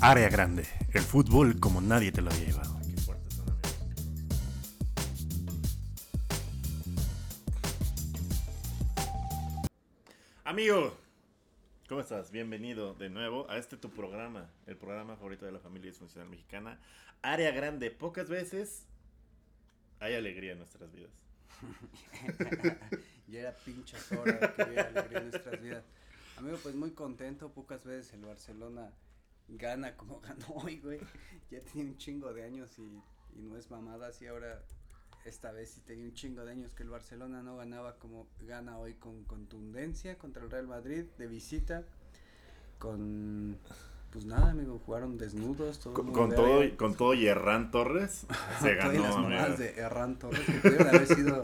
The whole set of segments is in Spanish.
Área grande, el fútbol como nadie te lo había llevado. Amigo, ¿cómo estás? Bienvenido de nuevo a este tu programa, el programa favorito de la familia disfuncional mexicana. Área grande, pocas veces hay alegría en nuestras vidas. ya era pinche hora que había alegría en nuestras vidas. Amigo, pues muy contento, pocas veces el Barcelona gana como ganó hoy, güey. Ya tiene un chingo de años y, y no es mamada, así ahora esta vez sí tenía un chingo de años que el Barcelona no ganaba como gana hoy con contundencia contra el Real Madrid de visita. Con pues nada amigo jugaron desnudos todo con, con todo y, con todo y Herrán Torres se ganó las mamadas de Torres que pudieron haber sido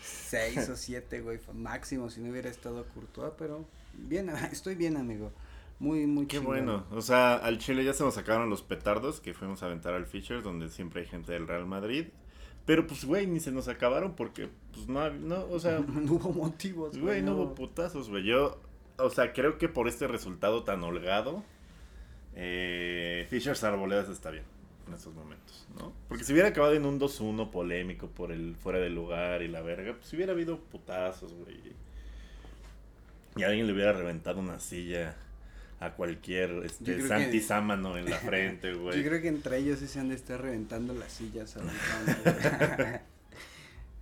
seis o siete güey máximo si no hubiera estado Courtois pero bien estoy bien amigo muy muy qué bueno o sea al Chile ya se nos sacaron los petardos que fuimos a aventar al Fisher donde siempre hay gente del Real Madrid pero pues, güey, ni se nos acabaron porque, pues, no, no o sea... no hubo motivos, güey. no hubo putazos, güey. Yo, o sea, creo que por este resultado tan holgado, eh, Fisher Arboledas está bien en estos momentos, ¿no? Porque si hubiera acabado en un 2-1 polémico por el fuera de lugar y la verga, pues hubiera habido putazos, güey. Y alguien le hubiera reventado una silla a cualquier este, Santi Sámano en la frente, güey. Yo creo que entre ellos sí se han de estar reventando las sillas.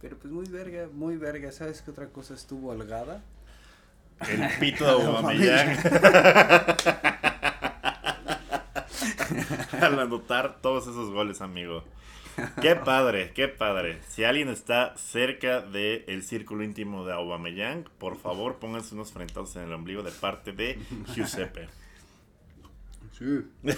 Pero pues muy verga, muy verga. ¿Sabes qué otra cosa estuvo holgada? El pito de Aubameyang. Al anotar todos esos goles, amigo. Qué padre, qué padre. Si alguien está cerca del el círculo íntimo de Aubameyang, por favor pónganse unos frentados en el ombligo de parte de Giuseppe. Sí.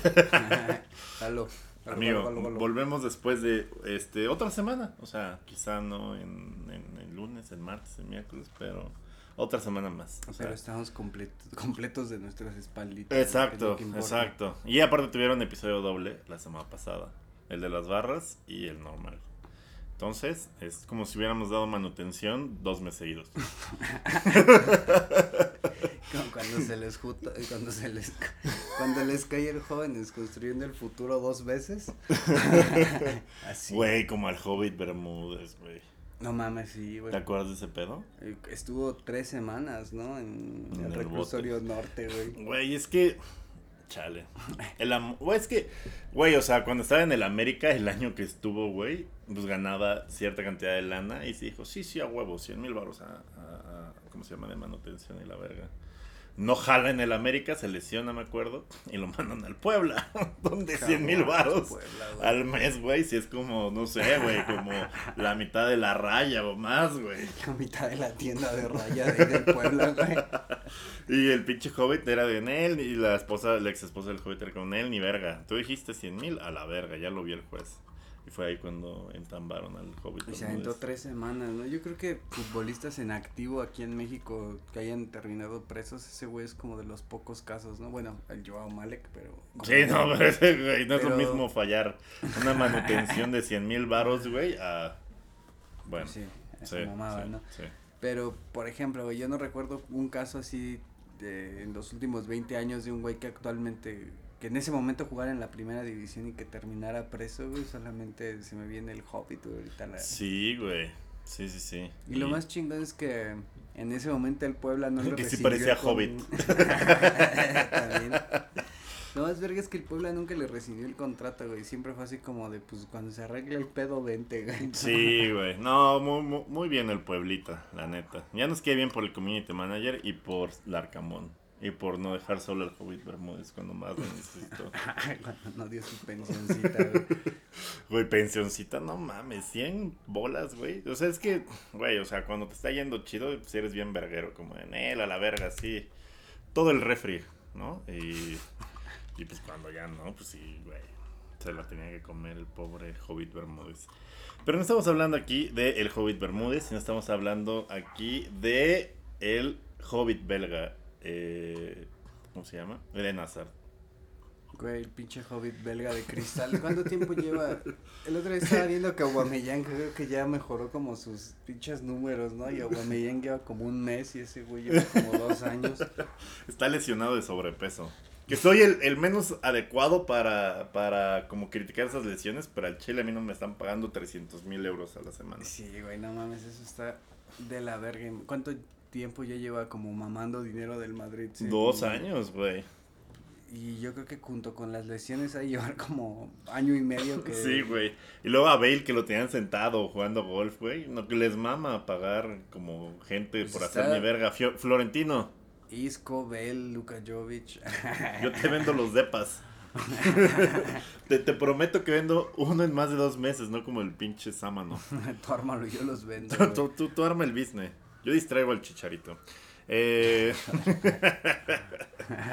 Amigo, volvemos después de este otra semana. O sea, quizá no en, el lunes, el martes, el miércoles, pero otra semana más. O sea, estamos completos de nuestras espalditas. Exacto, exacto. Y aparte tuvieron episodio doble la semana pasada el de las barras y el normal. Entonces, es como si hubiéramos dado manutención dos meses seguidos. como cuando se les cuando se les cuando les cae el jóvenes construyendo el futuro dos veces. Así. Güey, como al Hobbit Bermúdez, güey. No mames, sí, güey. ¿Te acuerdas de ese pedo? Eh, estuvo tres semanas, ¿no? En, el, reclusorio norte, güey. Güey, es que Chale. El güey, es que, güey, o sea, cuando estaba en el América, el año que estuvo, güey, pues ganaba cierta cantidad de lana y se dijo, sí, sí, a huevo, 100 mil baros a, a, ¿cómo se llama? De manutención y la verga. No jala en el América, se lesiona, me acuerdo, y lo mandan al Puebla, donde 100 mil baros al mes, güey, si es como, no sé, güey, como la mitad de la raya o más, güey. La mitad de la tienda de raya de, Puebla, güey. Y el pinche Hobbit era de Nel, y la esposa, la ex esposa del Hobbit era con él, ni verga. Tú dijiste 100 mil, a la verga, ya lo vio el juez. Y fue ahí cuando entambaron al Hobbit. Y se aventó tres semanas, ¿no? Yo creo que futbolistas en activo aquí en México que hayan terminado presos, ese güey es como de los pocos casos, ¿no? Bueno, el Joao Malek, pero... Sí, no, pero ese güey, no es lo mismo fallar una manutención de 100 mil varos, güey, a... Bueno. Sí, esa mamada, ¿no? Sí. Pero, por ejemplo, güey, yo no recuerdo un caso así de, en los últimos 20 años de un güey que actualmente que en ese momento jugara en la primera división y que terminara preso, güey, solamente se me viene el Hobbit, güey, ahorita la... Sí, güey, sí, sí, sí. Y, lo más chingón es que en ese momento el Puebla no lo Que sí parecía Hobbit. También. Lo más verga es que el Puebla nunca le recibió el contrato, güey. Siempre fue así como de, pues, cuando se arregle el pedo, vente, güey. Sí, güey. No, muy, muy, bien el Pueblita, la neta. Ya nos queda bien por el community manager y por Larcamón. Y por no dejar solo al Hobbit Bermúdez cuando más lo necesitó. cuando no dio su pensioncita, güey. Güey, pensioncita, no mames, 100 bolas, güey. O sea, es que, güey, o sea, cuando te está yendo chido, si pues eres bien verguero, como en él, a la verga, sí. Todo el refri, ¿no? Y, y pues cuando ya no, pues sí, güey. Se la tenía que comer el pobre Hobbit Bermúdez. Pero no estamos hablando aquí de el Hobbit Bermúdez, sino estamos hablando aquí de el Hobbit belga eh, ¿cómo se llama? Eden Hazard. Güey, el pinche hobbit belga de cristal. ¿Cuánto tiempo lleva? El otro día estaba viendo que Aubameyang creo que ya mejoró como sus pinches números, ¿no? Y Aubameyang lleva como un mes y ese güey lleva como dos años. Está lesionado de sobrepeso. Que soy el, el menos adecuado para, para como criticar esas lesiones, pero al Chile a mí no me están pagando 300 mil euros a la semana. Sí, güey, no mames, eso está de la verga. ¿Cuánto tiempo ya lleva como mamando dinero del Madrid? Sí, Dos años, güey. Y yo creo que junto con las lesiones ahí llevar como año y medio que... Sí, güey. Y luego a Bale que lo tenían sentado jugando golf, güey. No, que les mama pagar como gente Pues por está- hacer mi verga. Fio- Florentino, Isco, Bell, Luka Jovic. yo te vendo los depas. te, te prometo que vendo uno en más de dos meses, no como el pinche Sámano. Tú ármalo, yo los vendo. Tú, tú- tú arma el business. Yo distraigo al chicharito. Eh...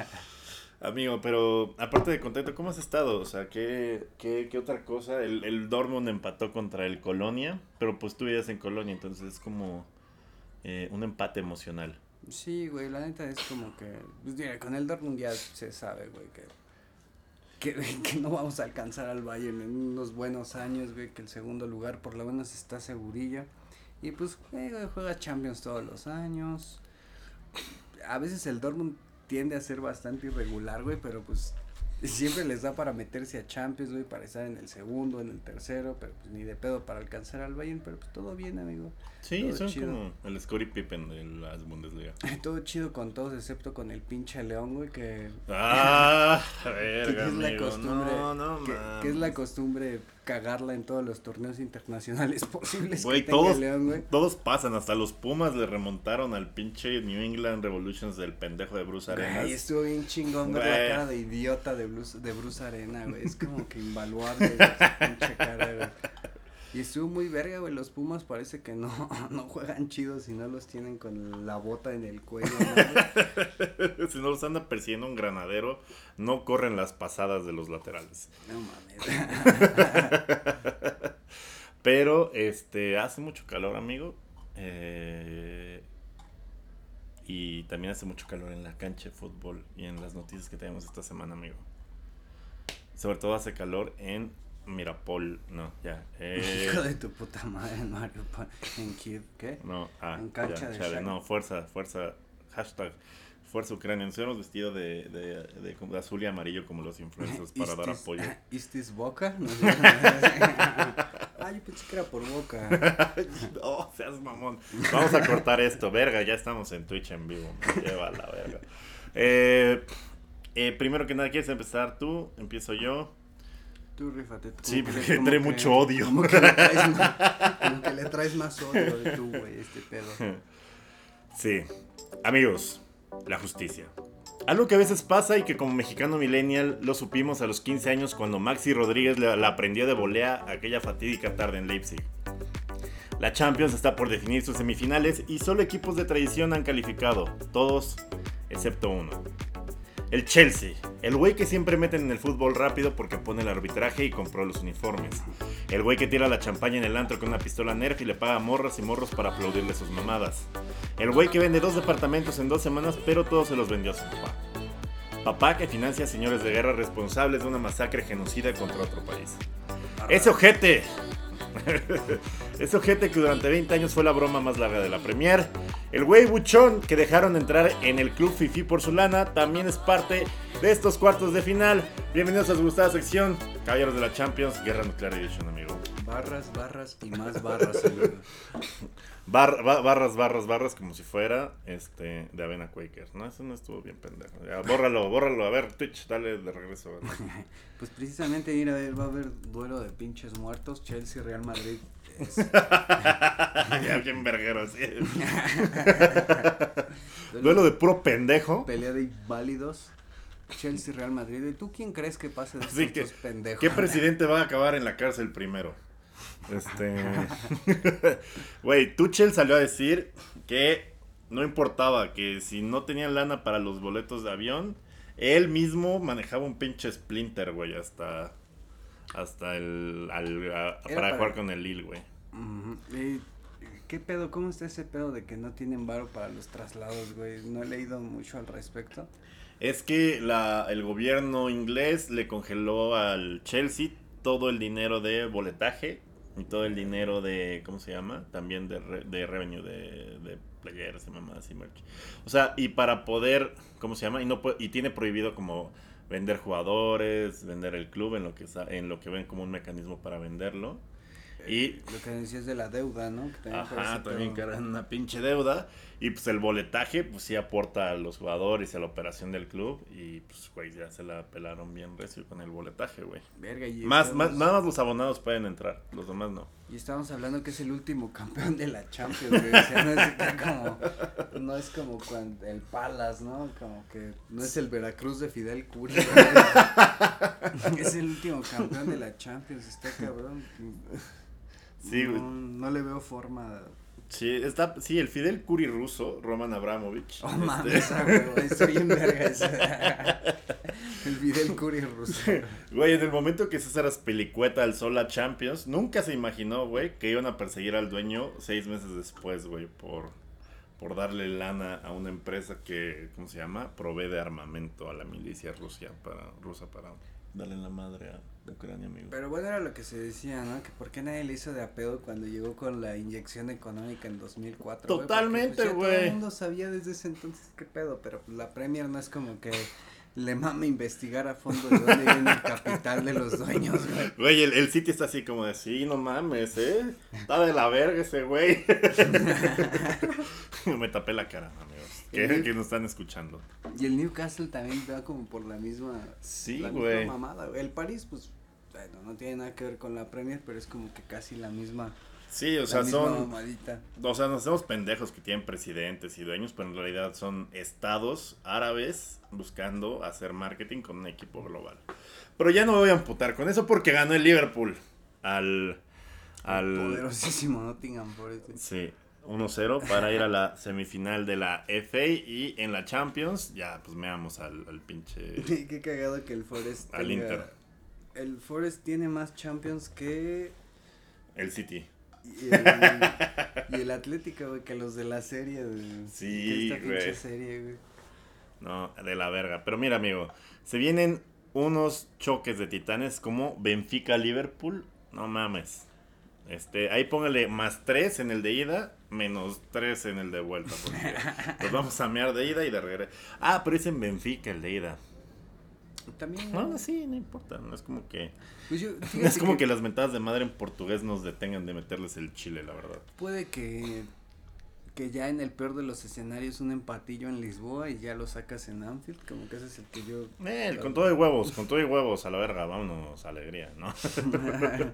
Amigo, pero aparte de contento, ¿cómo has estado? O sea, ¿qué, qué, qué otra cosa? El, el Dortmund empató contra el Colonia, pero pues tú vivías en Colonia, entonces es como eh, un empate emocional. Sí, güey, la neta es como que... Pues mira, con el Dortmund ya se sabe, güey, que... Que, que no vamos a alcanzar al Bayern en unos buenos años, güey, que el segundo lugar por lo menos está segurillo. Y pues güey, juega Champions todos los años. A veces el Dortmund tiende a ser bastante irregular, güey, pero pues siempre les da para meterse a Champions, güey, para estar en el segundo, en el tercero, pero pues ni de pedo para alcanzar al Bayern, pero pues todo bien, amigo. Sí, Todo son chido. como el Scottie Pippen de la Bundesliga. Todo chido con todos, excepto con el pinche León, güey, que, Ah, que verga, es la amigo. costumbre, No, no, que, que es la costumbre cagarla en todos los torneos internacionales posibles Güey, todos, León, todos pasan, hasta los Pumas le remontaron al pinche New England Revolutions del pendejo de Bruce Arenas. Güey, estuvo bien chingón ver la cara de idiota de Bruce, de Bruce Arena, güey. Es como que invaluable esa pinche cara, güey. Y estuvo muy verga, güey. Los Pumas parece que no, no juegan chidos si no los tienen con la bota en el cuello, si no los anda persiguiendo un granadero, no corren las pasadas de los laterales. No mames. Pero, este, hace mucho calor, amigo. eh, y también hace mucho calor en la cancha de fútbol y en las noticias que tenemos esta semana, amigo. Sobre todo hace calor en Mirapol, no, ya. eh, Hijo de tu puta madre, Mario. En Kiev, ¿qué? No, ah, En cancha ya, de chale, no, fuerza, fuerza, hashtag, fuerza Ucrania. Nos hemos vestido de, de, de, de azul y amarillo como los influencers para ¿Is dar this- apoyo. ¿Is this Boca? No ah, yo pensé que era por Boca. no, seas mamón. Vamos a cortar esto, verga, ya estamos en Twitch en vivo. Me lleva la verga. Eh, eh, primero que nada, ¿quieres empezar tú? Empiezo yo. Tú rífate. como Sí, porque que- mucho odio. Como que, le traes más, como que le traes más odio de tú, güey, este pedo. Sí. Amigos, la justicia. Algo que a veces pasa y que como mexicano millennial lo supimos a los 15 años cuando Maxi Rodríguez la, la aprendió de volea aquella fatídica tarde en Leipzig. La Champions está por definir sus semifinales y solo equipos de tradición han calificado, todos excepto uno. El Chelsea, el güey que siempre meten en el fútbol rápido porque pone el arbitraje y compró los uniformes. El güey que tira la champaña en el antro con una pistola Nerf y le paga morras y morros para aplaudirle sus mamadas. El güey que vende dos departamentos en dos semanas, pero todos se los vendió a su papá. Papá que financia a señores de guerra responsables de una masacre genocida contra otro país. Ese ojete. Ese ojete que durante 20 años fue la broma más larga de la Premier. El güey buchón que dejaron entrar en el club Fifi por su lana también es parte de estos cuartos de final. Bienvenidos a su gustada sección, Caballeros de la Champions, Guerra Nuclear Edition, amigo. Barras, barras y más barras, amigo. Bar- ba- barras, barras, barras, como si fuera este de Avena Quaker. No, eso no estuvo bien pendejo. Ya, bórralo, bórralo. A ver, Twitch, dale de regreso. Pues precisamente, mira, a ver, va a haber duelo de pinches muertos, Chelsea, Real Madrid. es- ya, bien verguero, sí. Duelo de puro pendejo. Pelea de inválidos. Chelsea, Real Madrid. ¿Y tú quién crees que pase de estos Así que, dos pendejos? ¿Qué presidente va a acabar en la cárcel primero? Este. Güey, Tuchel salió a decir que no importaba, que si no tenían lana para los boletos de avión, él mismo manejaba un pinche Splinter, güey, hasta. Hasta el. al- a- para, para- jugar con el Lille, güey. Ujú. ¿Y ¿Qué pedo? ¿Cómo está ese pedo de que no tienen varo para los traslados, güey? No he leído mucho al respecto. Es que la, el gobierno inglés le congeló al Chelsea todo el dinero de boletaje y todo el dinero de, ¿cómo se llama? También de, re- de revenue, de, de playeras y mamadas y merch. O sea, y para poder, ¿cómo se llama? Y, no y tiene prohibido como vender jugadores, vender el club en lo que en lo que ven como un mecanismo para venderlo. Y Lo que decías de la deuda, ¿no? Que también Ajá, también cargan una pinche deuda. Y pues el boletaje, pues sí aporta a los jugadores y a la operación del club. Y pues, güey, ya se la pelaron bien recio con el boletaje, güey. Verga, y Más, estamos- más, nada más los abonados pueden entrar, los demás no. Y estábamos hablando que es el último campeón de la Champions, güey. O sea, no es que como, no es como cuando el Palace, ¿no? Como que no es el Veracruz de Fidel Curi. es el último campeón de la Champions, está cabrón. Sí, güey. no, no le veo forma. Sí, está, sí, el Fidel Curi ruso, Roman Abramovich. Oh, este, mames, güey, en verga. El Fidel Curi ruso. Güey, en el momento que César Azpilicueta alzó la Champions, nunca se imaginó, güey, que iban a perseguir al dueño seis meses después, güey, por, por darle lana a una empresa que, ¿cómo se llama? Provee de armamento a la milicia rusa para, rusa para darle la madre a Ucrania, amigo. Pero bueno, era lo que se decía, ¿no? Que por qué nadie le hizo de apedo cuando llegó con la inyección económica en 2004. güey? Porque, Totalmente, pues, ya Todo güey. el mundo sabía desde ese entonces qué pedo, pero pues, la Premier no es como que le mame investigar a fondo de dónde viene el capital de los dueños, güey. Güey, el, el sitio está así como de, sí, no mames, ¿eh? Está de la verga ese güey. Me tapé la cara, amigos, que, que nos están escuchando. Y el Newcastle también va como por la misma, Sí, la misma mamada. El París, pues, bueno, no tiene nada que ver con la Premier, pero es como que casi la misma, Sí, o la sea, son... mamadita. O sea, nos hacemos pendejos que tienen presidentes y dueños, pero en realidad son estados árabes buscando hacer marketing con un equipo global. Pero ya no me voy a amputar con eso porque ganó el Liverpool al... al Poderosísimo Nottingham Forest. güey. sí, 1-0 para ir a la semifinal de la FA y en la Champions ya pues meamos al, al pinche... Qué cagado que el Forest Al tenga- Inter. El Forest tiene más Champions que El City. y el, y el Atlético, güey, que los de la serie, güey. Sí, Que esta pinche güey. serie, güey. No, de la verga. Pero mira, amigo, se vienen unos choques de titanes como Benfica-Liverpool. No mames. Este, ahí póngale más 3 en el de ida, menos 3 en el de vuelta. Porque los vamos a mear de ida y de regreso. Ah, pero es en Benfica el de ida. También. No, sí, no importa. No es como que. pues yo, No es como que las mentadas de madre en portugués nos detengan de meterles el chile, la verdad. Puede que, que ya en el peor de los escenarios un empatillo en Lisboa y ya lo sacas en Anfield, como que ese es el que yo... Eh, con todo y huevos, con todo y huevos, a la verga, vámonos, alegría, ¿no?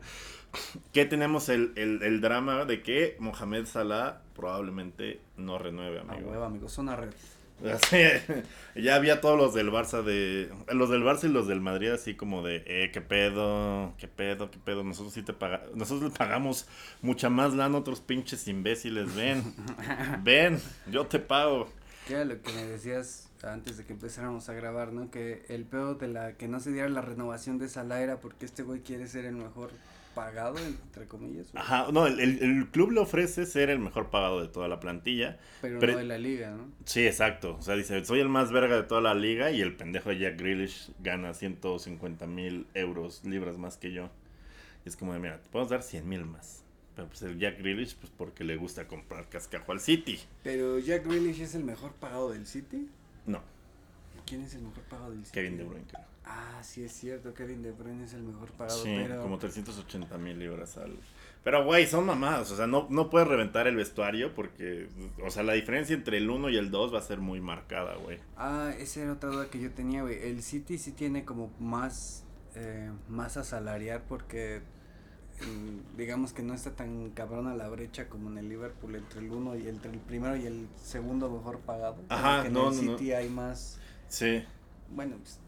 que tenemos el, el, el drama de que Mohamed Salah probablemente no renueve, A amigo. huevo, amigo, red. Así, ya había todos los del Barça de los del Barça y los del Madrid así como de eh, qué pedo, qué pedo, qué pedo, nosotros sí te pagamos, nosotros le pagamos mucha más lana a otros pinches imbéciles, ven. ven, yo te pago. Que era lo que me decías antes de que empezáramos a grabar, ¿no? Que el peor de la que no se diera la renovación de Salah era porque este güey quiere ser el mejor pagado, entre comillas, Ajá, no, el, el- el club le ofrece ser el mejor pagado de toda la plantilla. pero, pero- no de la liga, ¿no? Sí, exacto. O sea, dice, soy el más verga de toda la liga y el pendejo de Jack Grealish gana 150 mil euros, libras más que yo. Y es como de, mira, te podemos dar 100 mil más. Pero pues el Jack Grealish, pues porque le gusta comprar cascajo al City. Pero Jack Grealish es el mejor pagado del City. No, ¿Quién es el mejor pagado del City? Kevin De Bruyne, creo. Ah, sí es cierto, Kevin De Bruyne es el mejor pagado, Sí, pero como 380 mil libras al... Pero, güey, son mamadas. O sea, no, no puedes reventar el vestuario porque... O sea, la diferencia entre el 1 y el 2 va a ser muy marcada, güey. Ah, esa era otra duda que yo tenía, güey. El City sí tiene como más eh, más a salariar porque mm, digamos que no está tan cabrona la brecha como en el Liverpool entre el uno y el, entre el primero y el segundo mejor pagado. Ajá, que en no, el no, no. City hay más, Sí. bueno, pues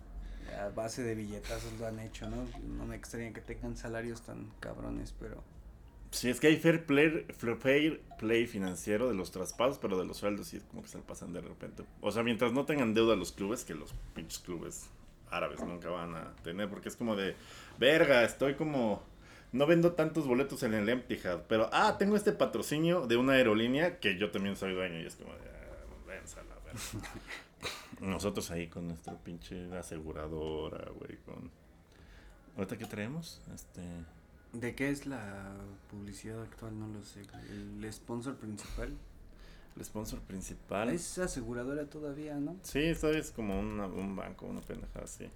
a base de billetazos lo han hecho, ¿no? No me extraña que tengan salarios tan cabrones, pero Sí, es que hay fair play, fair play financiero de los traspasos, pero de los sueldos sí es como que se pasan de repente. O sea, mientras no tengan deuda los clubes, que los pinches clubes árabes nunca van a tener, porque es como de, verga, estoy como, no vendo tantos boletos en el Emptihad, pero, ah, tengo este patrocinio de una aerolínea que yo también soy dueño y es como de, ah, váyanse a. Nosotros ahí con nuestro pinche aseguradora, güey, con... ¿Ahorita qué traemos? Este... ¿De qué es la publicidad actual? No lo sé. ¿El sponsor principal? El sponsor principal. Es aseguradora todavía, ¿no? Sí, todavía es como una, un banco, una pendejada así.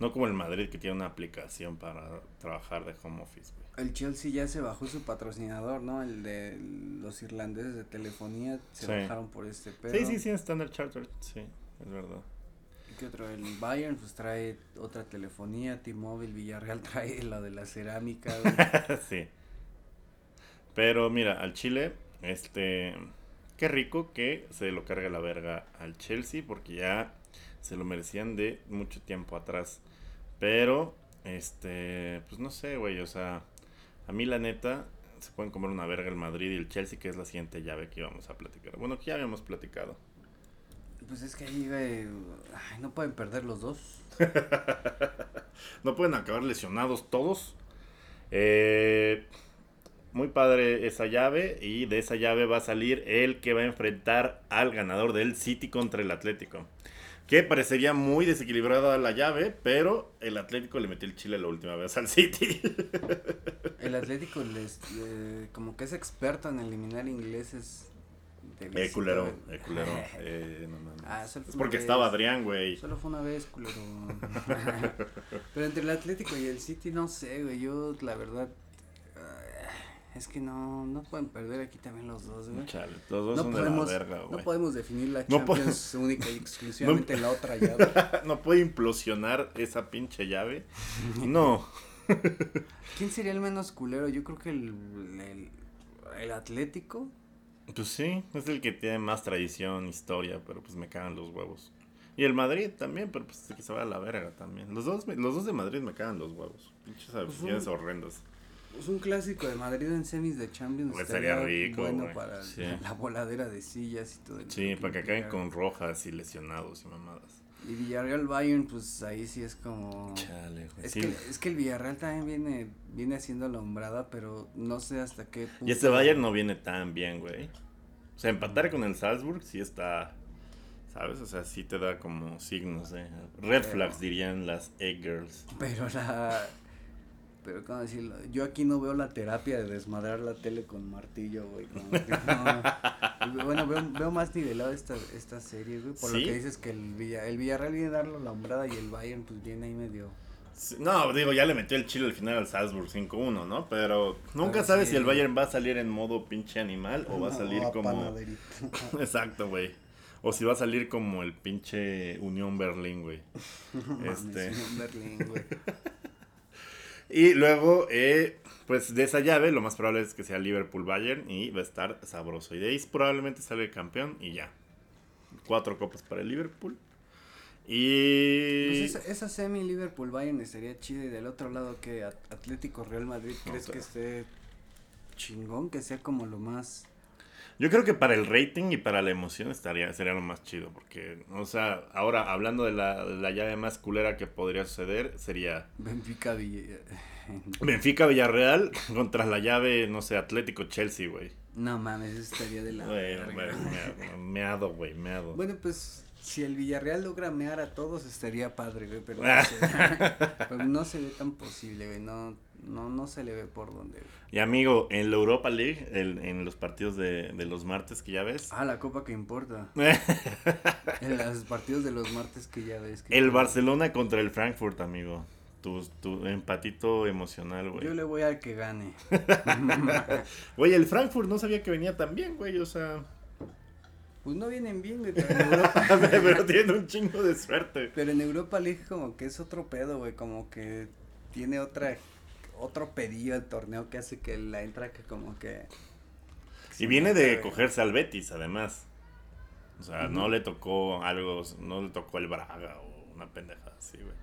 No como el Madrid que tiene una aplicación para trabajar de home office, güey. El Chelsea ya se bajó su patrocinador, ¿no? El de los irlandeses de telefonía se Sí. bajaron por este pedo. Sí, sí, sí, Standard Chartered, sí, es verdad. ¿Y qué otro? El Bayern pues trae otra telefonía, T-Mobile, Villarreal trae la de la cerámica, sí. Pero mira, al Chile, este, qué rico que se lo cargue la verga al Chelsea porque ya se lo merecían de mucho tiempo atrás. Pero, este, pues no sé, güey, o sea, a mí la neta se pueden comer una verga el Madrid y el Chelsea, que es la siguiente llave que íbamos a platicar. Bueno, que ya habíamos platicado. Pues es que ahí, güey, ay, no pueden perder los dos. No pueden acabar lesionados todos. Eh, muy padre esa llave. Y de esa llave va a salir el que va a enfrentar al ganador del City contra el Atlético. Que parecería muy desequilibrada la llave, pero el Atlético le metió el chile la última vez al City. El Atlético les, eh, como que es experto en eliminar ingleses de eh, culero, eh, culero. Eh, no mames. Ah, solo es porque vez. estaba Adrián, güey. Solo fue una vez, culero. Pero entre el Atlético y el City, no sé, güey. Yo, la verdad, ah, es que no, no pueden perder aquí también los dos, güey. Chale, los dos No son podemos, de la verga, no güey. podemos definir la No Champions única y exclusivamente en la otra llave. no puede implosionar esa pinche llave. No. ¿Quién sería el menos culero? Yo creo que el, el, el Atlético. Pues sí, es el que tiene más tradición, historia, pero pues me cagan los huevos. Y el Madrid también, pero pues que se va a la verga también. Los dos, los dos de Madrid me cagan los huevos. Pinches aficiones un- horrendas. Es un clásico de Madrid en semis de Champions. Estaría sería rico, Bueno güey. para Sí. la, la voladera de sillas y todo. el- Sí, para que acaben con rojas y lesionados y mamadas. Y Villarreal Bayern, pues ahí sí es como. Chale, güey. Es, Sí. que, es que el Villarreal también viene, viene haciendo la hombrada, pero no sé hasta qué punto. Y este Bayern no viene tan bien, güey. O sea, empatar con el Salzburg sí está, ¿sabes? O sea, sí te da como signos, ¿eh? Red Pero- flags dirían las egg girls. Pero la. Pero, ¿cómo decirlo? Yo aquí no veo la terapia de desmadrar la tele con martillo, güey. como que no. Bueno, veo, veo más nivelado esta, esta serie, güey. Por ¿Sí? lo que dices que el, Villa, el Villarreal viene a darle la hombrada y el Bayern, pues viene ahí medio. Sí, No, digo, ya le metió el chile al final al Salzburg 5-1, ¿no? Pero nunca Pero sabes sí. si el Bayern va a salir en modo pinche animal o va a salir No, como... Exacto, güey. O si va a salir como el pinche Unión Berlín, güey. Este. Unión Berlín, güey. Y luego, eh, pues de esa llave, lo más probable es que sea Liverpool-Bayern y va a estar sabroso. Y de ahí probablemente sale el campeón y ya. Cuatro copas para el Liverpool. Y... Pues esa, esa semi Liverpool Bayern estaría chida y del otro lado que At- Atlético Real Madrid crees que esté chingón, que sea como lo más Yo creo que para el rating y para la emoción estaría, sería lo más chido. Porque, o sea, ahora hablando de la, de la llave más culera que podría suceder, sería Benfica Villa- Benfica Villarreal contra la llave, no sé, Atlético Chelsea, güey. No mames, eso estaría de la Güey, Meado, güey, meado. Bueno, pues si el Villarreal logra mear a todos estaría padre, güey, pero no se, pero no se ve tan posible, güey, no, no, no se le ve por güey. Y amigo, en la Europa League, el- en los partidos de, de los martes que ya ves, Ah, la copa que importa. En los partidos de los martes que ya ves. que- el Barcelona contra el Frankfurt, amigo. Tu, tu empatito emocional, Yo güey. le voy al que gane. Güey, el Frankfurt no sabía que venía tan bien, güey, o sea... Pues no vienen bien, güey, pero en Europa. pero tiene un chingo de suerte. Pero en Europa League como que es otro pedo, güey, como que tiene otra otro pedido el torneo que hace que la entra que como que Y viene de cogerse al Betis, además. O sea, no le tocó algo, no le tocó el Braga o una pendejada así, güey.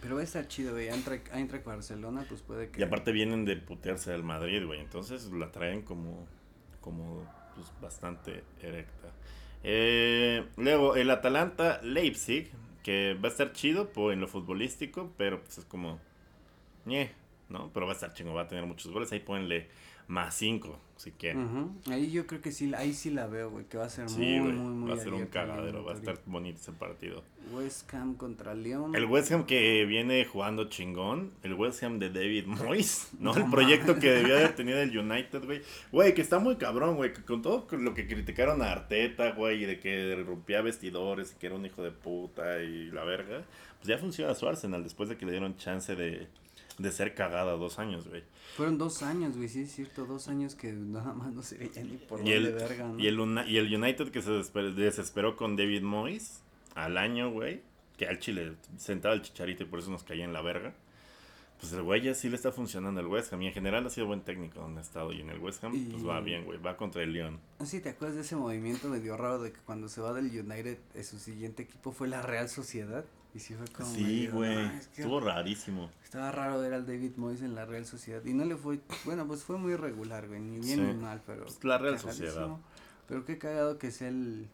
Pero va a estar chido, güey, Eintracht Eintracht Barcelona, pues puede que Y aparte vienen de putearse al Madrid, güey. Entonces la traen como, como pues, bastante erecta. Eh, luego, el Atalanta Leipzig, que va a estar chido por, en lo futbolístico, pero pues es como, ñe, ¿no? Pero va a estar chingo, va a tener muchos goles. Ahí ponle más 5, si quieren. Ahí yo creo que sí, ahí sí la veo, güey, que va a ser Sí, muy, muy, muy Va a ser un cagadero. Va a estar bonito ese partido. West Ham contra León. El West Ham que viene jugando chingón. El West Ham de David Moyes, ¿no? No el proyecto que debió haber tenido el United, güey. Güey, que está muy cabrón, güey. Con todo lo que criticaron a Arteta, güey, y de que rompía vestidores y que era un hijo de puta y la verga. Pues ya funciona su Arsenal después de que le dieron chance de, de ser cagada dos años, güey. Fueron dos años, güey, sí es cierto, dos años que nada más no se veía ni por Y el, verga, ¿no? y, el, Una- y el United que se desesper- desesperó con David Moyes al año, güey. Que al Chile sentaba el chicharito y por eso nos caía en la verga. Pues el güey ya sí le está funcionando el West Ham. Y en general ha sido buen técnico donde ha estado. Y en el West Ham, pues va bien, güey. Va contra el León. Si te acuerdas de ese movimiento medio raro de que cuando se va del United, eh, su siguiente equipo fue la Real Sociedad. Y sí fue como. Sí, güey. "No, es que Estuvo rarísimo. Estaba raro ver al David Moyes en la Real Sociedad. Y no le fue. Bueno, pues fue muy regular, güey. Ni bien Sí. ni mal, pero. Pues la Real. Sociedad. Pero qué cagado que sea el.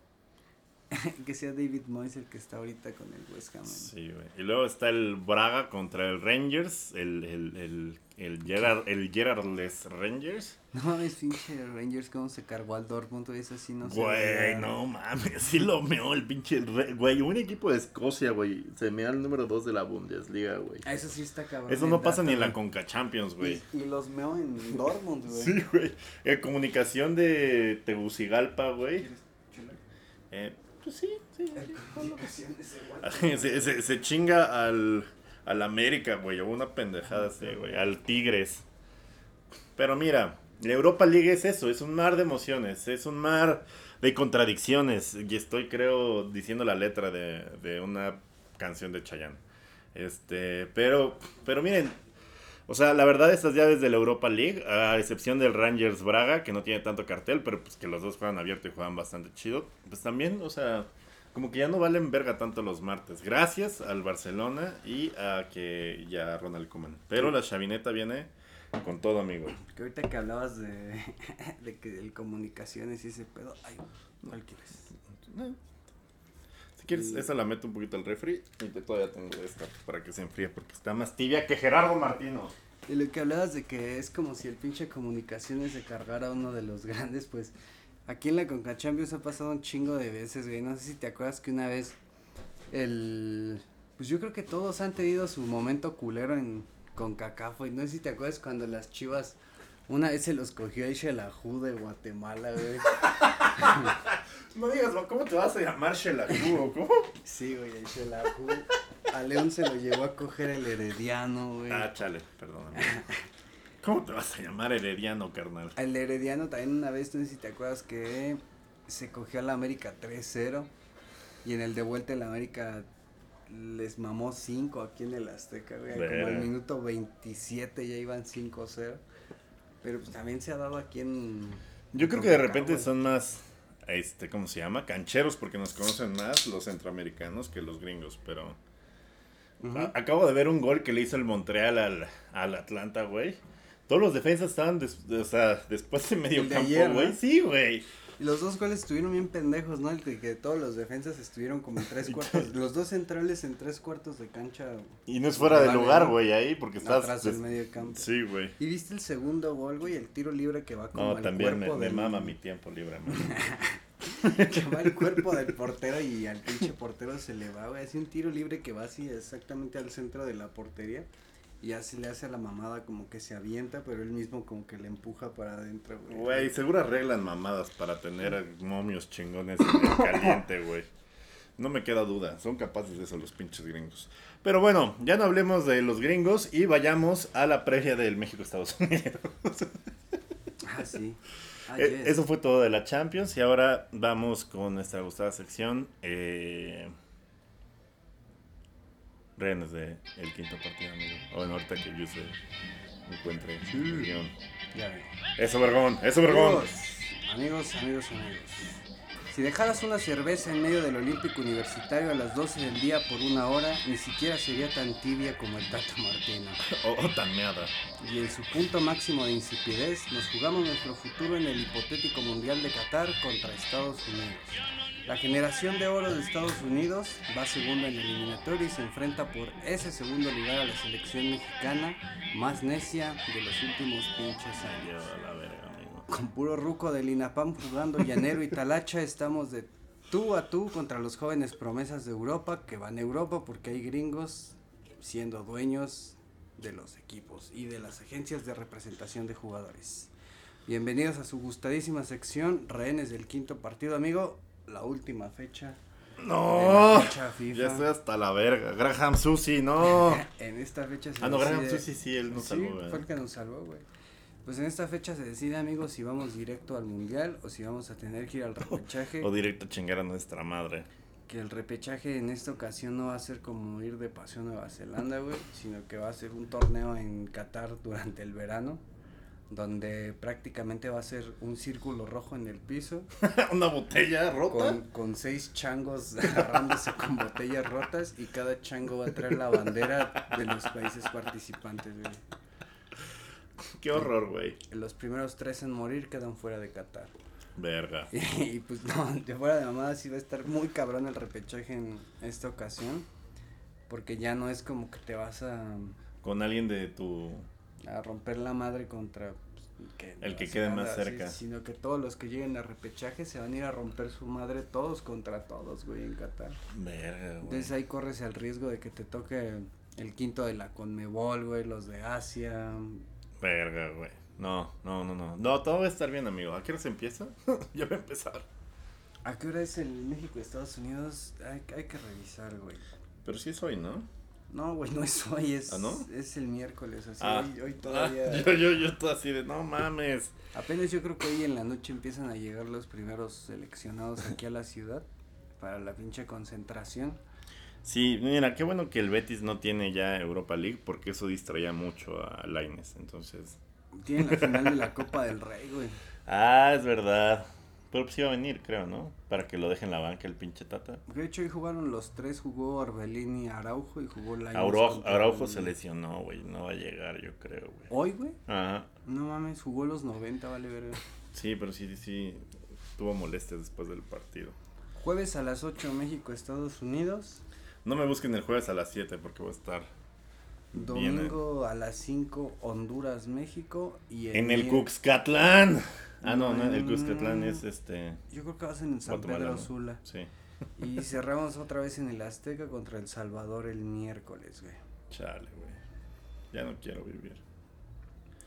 que sea David Moyes el que está ahorita con el West Ham. Sí, güey. Y luego está el Braga contra el Rangers. El, el, el, el, Gerard, el Gerardless Rangers. No mames, pinche Rangers, cómo se cargó al Dortmund, eso sí no se Güey, no mames, sí lo meó el pinche. Güey, un equipo de Escocia, güey. Se mea el número 2 de la Bundesliga, güey. Ah, Eso sí está cabrón. Eso no pasa ni en la. Conca Champions, güey. Y, y los meó en Dortmund, güey. Sí, güey. Eh, comunicación de Tegucigalpa, güey. Eh, pues sí, sí. se, se, se chinga al, al América, güey. O una pendejada así, güey. Al Tigres. Pero mira, la Europa League es eso. Es un mar de emociones. Es un mar de contradicciones. Y estoy, creo, diciendo la letra de, de una canción de Chayanne. Este, pero, pero miren, o sea, la verdad estas llaves de la Europa League, a excepción del Rangers Braga, que no tiene tanto cartel, pero pues que los dos juegan abierto y juegan bastante chido, pues también, o sea, como que ya no valen verga tanto los martes. Gracias al Barcelona y a que ya Ronald Koeman. Pero la chavineta viene con todo, amigo. Que ahorita que hablabas de, de que el comunicaciones y ese pedo, ay, ¿cuál quieres? Eh. Si quieres, Y- esa la meto un poquito al refri y te todavía tengo esta para que se enfríe porque está más tibia que Gerardo Martino. Y lo que hablabas de que es como si el pinche comunicaciones se cargara a uno de los grandes, pues aquí en la Conca Champions ha pasado un chingo de veces, güey. No sé si te acuerdas que una vez el... Pues yo creo que todos han tenido su momento culero en Concacafo y no sé si te acuerdas cuando las chivas una vez se los cogió el Shelahu de Guatemala, güey. No digas, ¿cómo te vas a llamar Shelahu o cómo? Sí, güey, el Shelahu. A León se lo llevó a coger el Herediano, güey. Ah, chale, perdóname. ¿Cómo te vas a llamar Herediano, carnal? El Herediano también una vez, no sé si te acuerdas que se cogió a la América 3-0 y en el de vuelta el América les mamó 5 aquí en el Azteca, güey. Como al minuto 27 ya iban 5-0. Pero pues también se ha dado aquí en... Yo creo que de repente güey. son más, este, ¿cómo se llama? Cancheros, porque nos conocen más los centroamericanos que los gringos, pero... Acabo de ver un gol que le hizo el Montreal al, al Atlanta, güey. Todos los defensas estaban, des- o sea, después de medio de campo, ayer, ¿no? güey. Sí, güey. Y los dos goles estuvieron bien pendejos, ¿no? El que, que todos los defensas estuvieron como en tres cuartos. los dos centrales en tres cuartos de cancha. Y no es fuera de lugar, güey, ahí, porque estás... Atrás del medio campo. Sí, güey. ¿Y viste el segundo gol, güey? El tiro libre que va como No, al también me, cuerpo me del- mama mi tiempo libre, que va el cuerpo del portero y al pinche portero se le va, güey. Hace un tiro libre que va así exactamente al centro de la portería. Y así le hace a la mamada como que se avienta, pero él mismo como que le empuja para adentro, güey. Güey, seguro arreglan mamadas para tener momios chingones en el caliente, güey. No me queda duda, son capaces de eso los pinches gringos. Pero bueno, ya no hablemos de los gringos y vayamos a la previa del México-Estados Unidos. Ah, sí. Ah, Eh, yes. Eso fue todo de la Champions y ahora vamos con nuestra gustada sección. Eh... Rehenes de el quinto partido, amigo. O bueno, ahorita que yo se encuentre el guion. Ya veo. Eso, vergón, eso, vergón. Amigos, amigos, amigos, amigos. Si dejaras una cerveza en medio del Olímpico Universitario a las 12 del día por una hora, ni siquiera sería tan tibia como el Tato Martino. Oh, oh, tan meada. Y en su punto máximo de insipidez, nos jugamos nuestro futuro en el hipotético Mundial de Qatar contra Estados Unidos. La generación de oro de Estados Unidos va segunda en el eliminatorio y se enfrenta por ese segundo lugar a la selección mexicana más necia de los últimos pinches años. Con puro ruco del INAPAM jugando llanero y talacha estamos de tú a tú contra los jóvenes promesas de Europa que van a Europa porque hay gringos siendo dueños de los equipos y de las agencias de representación de jugadores. Bienvenidos a su gustadísima sección Rehenes del quinto partido, amigo. La última fecha. No, fecha FIFA. ya estoy hasta la verga. Graham Susi, no. En esta fecha se Ah, no, Graham decide- Susi sí, él nos Sí, salvó, fue el que nos salvó, güey. Pues en esta fecha se decide, amigos, si vamos directo al mundial o si vamos a tener que ir al repechaje. O directo a chingar a nuestra madre. que el repechaje en esta ocasión no va a ser como ir de pasión a Nueva Zelanda, güey, sino que va a ser un torneo en Qatar durante el verano, donde prácticamente va a ser un círculo rojo en el piso, Una botella rota. con, con seis changos agarrándose con botellas rotas y cada chango va a traer la bandera de los países participantes, güey. Qué horror, güey. Los primeros tres en morir quedan fuera de Qatar. Verga. Y, pues no, de fuera de mamada sí va a estar muy cabrón el repechaje en esta ocasión. Porque ya no es como que te vas a, Con alguien de tu. a romper la madre contra que El que quede más cerca. sí, sino que todos los que lleguen a repechaje se van a ir a romper su madre todos contra todos, güey, en Qatar. Verga, güey. Entonces ahí corres el riesgo de que te toque el quinto de la Conmebol, güey, los de Asia. Verga, güey. No, no, no, no. No, todo va a estar bien, amigo. ¿A qué hora se empieza? ya va a empezar. ¿A qué hora es el México Estados Unidos? Hay, hay que revisar, güey. Pero sí es hoy, ¿no? No, güey, no es hoy, es, ¿Ah, no? es el miércoles, así Ah. hoy, hoy todavía. Ah, yo, yo, yo todo así de, no mames. Apenas yo creo que hoy en la noche empiezan a llegar los primeros seleccionados aquí a la ciudad para la pinche concentración. Sí, mira, qué bueno que el Betis no tiene ya Europa League porque eso distraía mucho a Laines. Entonces. Tienen la final de la Copa del Rey, güey. Ah, es verdad. Pero pues iba a venir, creo, ¿no? Para que lo deje en la banca el pinche Tata. De hecho, hoy jugaron los tres, jugó Orbelín y Araujo y jugó Lainez Araujo, Araujo se lesionó, güey. No va a llegar, yo creo, güey. Hoy, güey. Ajá. No mames, jugó los 90, vale verga. Sí, pero sí, sí, sí. Tuvo molestias después del partido. Jueves a las 8 México, Estados Unidos. No me busquen el jueves a las 7 porque voy a estar Domingo a las 5 Honduras, México. Y en el Cuxcatlán. Ah, no, no, el Mm. Cuxcatlán es este. Yo creo que va a ser en San Guatemala, Pedro ¿no? Sula. Sí. Y cerramos otra vez en el Azteca contra El Salvador el miércoles, güey. Chale, güey. Ya no quiero vivir.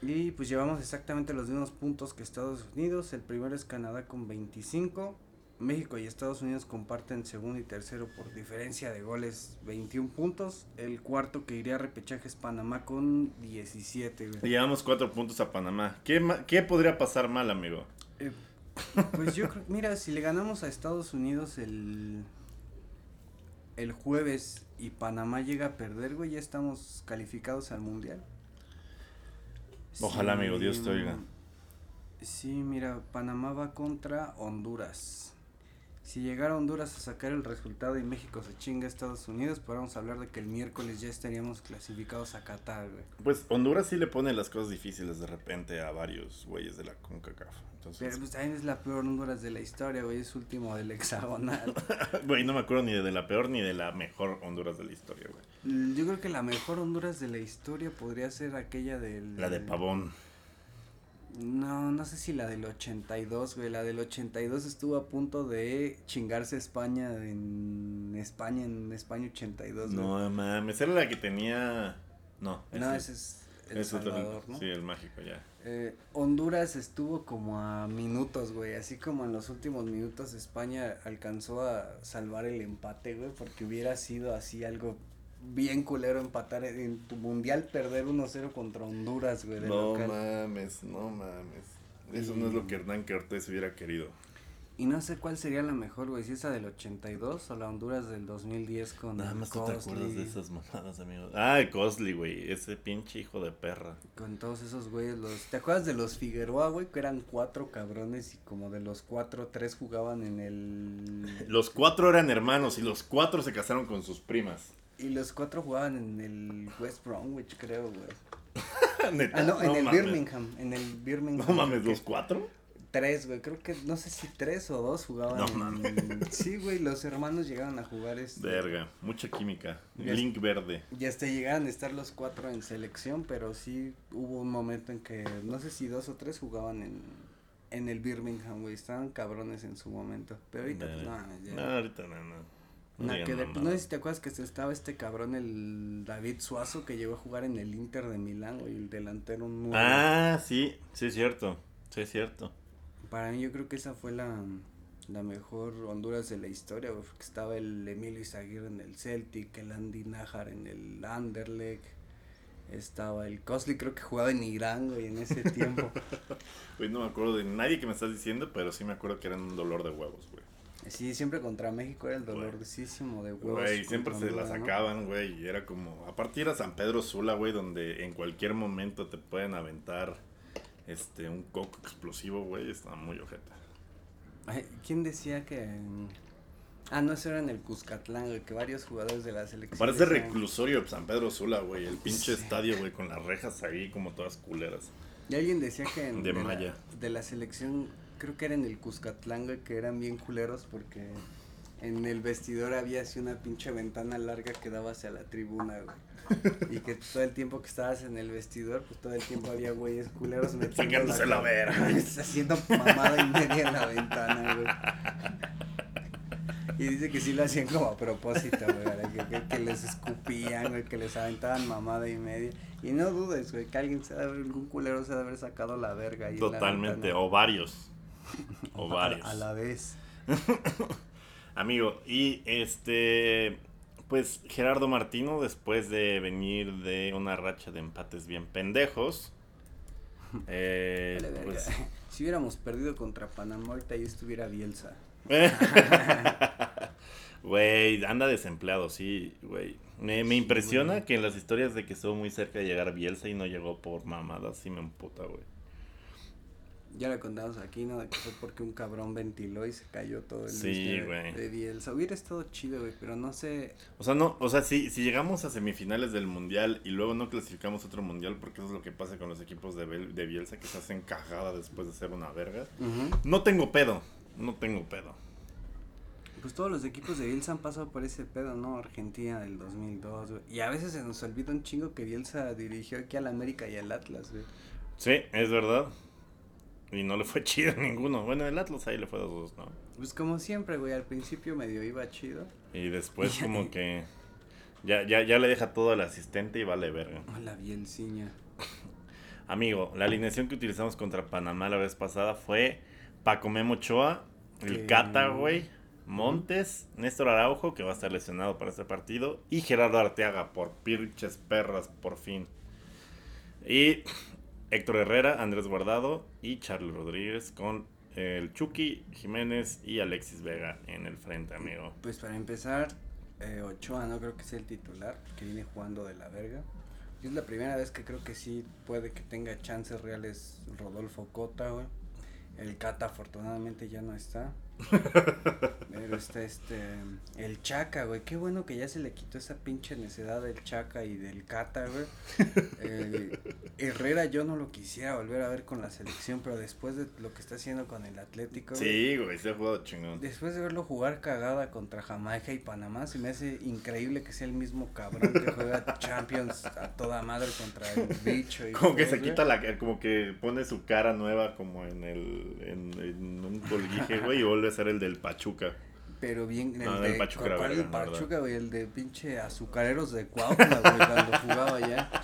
Y pues llevamos exactamente los mismos puntos que Estados Unidos. El primero es Canadá con 25. México y Estados Unidos comparten segundo y tercero por diferencia de goles 21 puntos. El cuarto que iría a repechaje es Panamá con 17, güey. Le llevamos cuatro puntos a Panamá. ¿Qué, ¿Qué podría pasar mal, amigo? Eh, pues yo creo, mira, si le ganamos a Estados Unidos el, el jueves y Panamá llega a perder, güey, ya estamos calificados al mundial. Ojalá, amigo, Dios te oiga. Sí, mira, Panamá va contra Honduras. Si llegara Honduras a sacar el resultado y México se chinga a Estados Unidos, podríamos hablar de que el miércoles ya estaríamos clasificados a Qatar, güey. Pues Honduras sí le pone las cosas difíciles de repente a varios güeyes de la CONCACAF. Entonces, Pero pues también es la peor Honduras de la historia, güey, es último del hexagonal. güey, no me acuerdo ni de la peor ni de la mejor Honduras de la historia, güey. Yo creo que la mejor Honduras de la historia podría ser aquella del... La de Pavón. No, no sé si la del 82, güey. La del 82 estuvo a punto de chingarse España en España, en España 82. güey. No mames, era la que tenía. No, No, ese ese es El es otro- Salvador, ¿no? Sí, el mágico, ya. Eh, Honduras estuvo como a minutos, güey. Así como en los últimos minutos España alcanzó a salvar el empate, güey. Porque hubiera sido así algo bien culero empatar en, tu mundial, perder 1-0 contra Honduras, güey. No local. mames, no mames. Eso no es lo que Hernán Cortés hubiera querido. Y no sé cuál sería la mejor, güey, si esa del 82 o la Honduras del 2010 con Nada más tú te acuerdas de esas mamadas, amigo. Ah, Cosley, güey. Ese pinche hijo de perra. Con todos esos güeyes, los... ¿Te acuerdas de los Figueroa, güey? Que eran cuatro cabrones y como de los cuatro, tres jugaban en el... Los cuatro eran hermanos y los cuatro se casaron con sus primas. Y los cuatro jugaban en el West Bromwich, creo, güey. Neta, Ah, no, en el mames. Birmingham, en el Birmingham. No mames, ¿los cuatro? tres, güey. Creo que no sé si tres o dos jugaban. No en- mames. Sí, güey, los hermanos llegaron a jugar este. Verga, mucha química. Ya- Link verde. Y hasta llegaron a estar los cuatro en selección, pero sí hubo un momento en que no sé si dos o tres jugaban en, en el Birmingham, güey. Estaban cabrones en su momento. Pero ahorita, pues, no, mames, ya. No, ahorita no, no. No que sé si te acuerdas que estaba este cabrón, el David Suazo, que llegó a jugar en el Inter de Milán, güey, el delantero nuevo. Ah, sí, sí es cierto. Sí es cierto. Para mí yo creo que esa fue la, la mejor Honduras de la historia, güey, porque estaba el Emilio Izaguirre en el Celtic, el Andy Najar en el Anderlecht, estaba el Cosley, creo que jugaba en Irán, güey, en ese tiempo. Güey, no me acuerdo de nadie que me estás diciendo, pero sí me acuerdo que eran un dolor de huevos, güey. Sí, siempre contra México era el dolorosísimo de huevos. Güey, siempre se la sacaban, güey, y era como, aparte era San Pedro Sula, güey, donde en cualquier momento te pueden aventar este un coco explosivo, güey, está muy ojeta. ¿Quién decía que...? Ah, no, eso era en el Cuscatlán, güey, que varios jugadores de la selección... Parece reclusorio San Pedro Sula, güey, el pinche Sí. estadio, güey, con las rejas ahí como todas culeras. Y alguien decía que en- De Maya. de la selección, creo que era en el Cuscatlán, güey, que eran bien culeros porque en el vestidor había así una pinche ventana larga que daba hacia la tribuna, güey. Y que todo el tiempo que estabas en el vestidor, pues todo el tiempo había güeyes culeros Chingándose la verga. Haciendo mamada y media en la ventana, güey. Y dice que sí lo hacían como a propósito, güey, que, les escupían, güey, que les aventaban mamada y media. Y no dudes, güey, que alguien se ha de haber, algún culero se ha de haber sacado la verga ahí en la Totalmente, o varios. O varios. A, la vez. Amigo, y este, pues Gerardo Martino, después de venir de una racha de empates bien pendejos, eh, Vale, pues, Si hubiéramos perdido contra Panamá, ahorita ahí estuviera Bielsa. güey, anda desempleado, sí, güey. Me, me Sí, impresiona que en las historias de que estuvo muy cerca de llegar a Bielsa y no llegó por mamadas, sí me emputa, güey. Ya le contamos aquí, ¿no? De que fue porque un cabrón ventiló y se cayó todo el Sí, de- güey. de Bielsa. Hubiera estado chido, güey, pero no sé. O sea, no, o sea, si, si llegamos a semifinales del mundial y luego no clasificamos otro mundial, porque eso es lo que pasa con los equipos de, Bel- de Bielsa que se hacen cagada después de ser una verga. No tengo pedo, no tengo pedo. Pues todos los equipos de Bielsa han pasado por ese pedo, ¿no? Argentina del 2002, güey. Y a veces se nos olvida un chingo que Bielsa dirigió aquí al América y al Atlas, güey. Sí, es verdad. Y no le fue chido a ninguno. Bueno, el Atlas ahí le fue 2-2, ¿no? Pues como siempre, güey, al principio medio iba chido. Y después como que ya, ya, ya le deja todo al asistente y vale verga. La Bielciña. Amigo, la alineación que utilizamos contra Panamá la vez pasada fue Paco Memo Ochoa, el Cata, güey, Montes, Néstor Araujo, que va a estar lesionado para este partido, y Gerardo Arteaga, por pinches perras, por fin. Y Héctor Herrera, Andrés Guardado y Charles Rodríguez con el Chucky, Jiménez y Alexis Vega en el frente, amigo. Pues para empezar, eh, Ochoa no creo que sea el titular, que viene jugando de la verga. Es la primera vez que creo que sí puede que tenga chances reales Rodolfo Cota, güey. El Cata afortunadamente ya no está. Pero está este, el Chaca, güey. Qué bueno que ya se le quitó esa pinche necedad del Chaca y del Cata, güey. Eh, Herrera yo no lo quisiera volver a ver con la selección, pero después de lo que está haciendo con el Atlético, güey, Sí, güey, se ha jugado chingón. Después de verlo jugar cagada contra Jamaica y Panamá, se me hace increíble que sea el mismo cabrón que juega Champions a toda madre contra el bicho. Y Como que todo, se güey. quita la como que pone su cara nueva como en el en, en un colguije, güey, y vuelve a ser el del Pachuca. Pero bien, el No, de, el Pachuca era ¿cuál verga, el. Pachuca, güey? El de pinche azucareros de Cuautla, güey, cuando jugaba allá.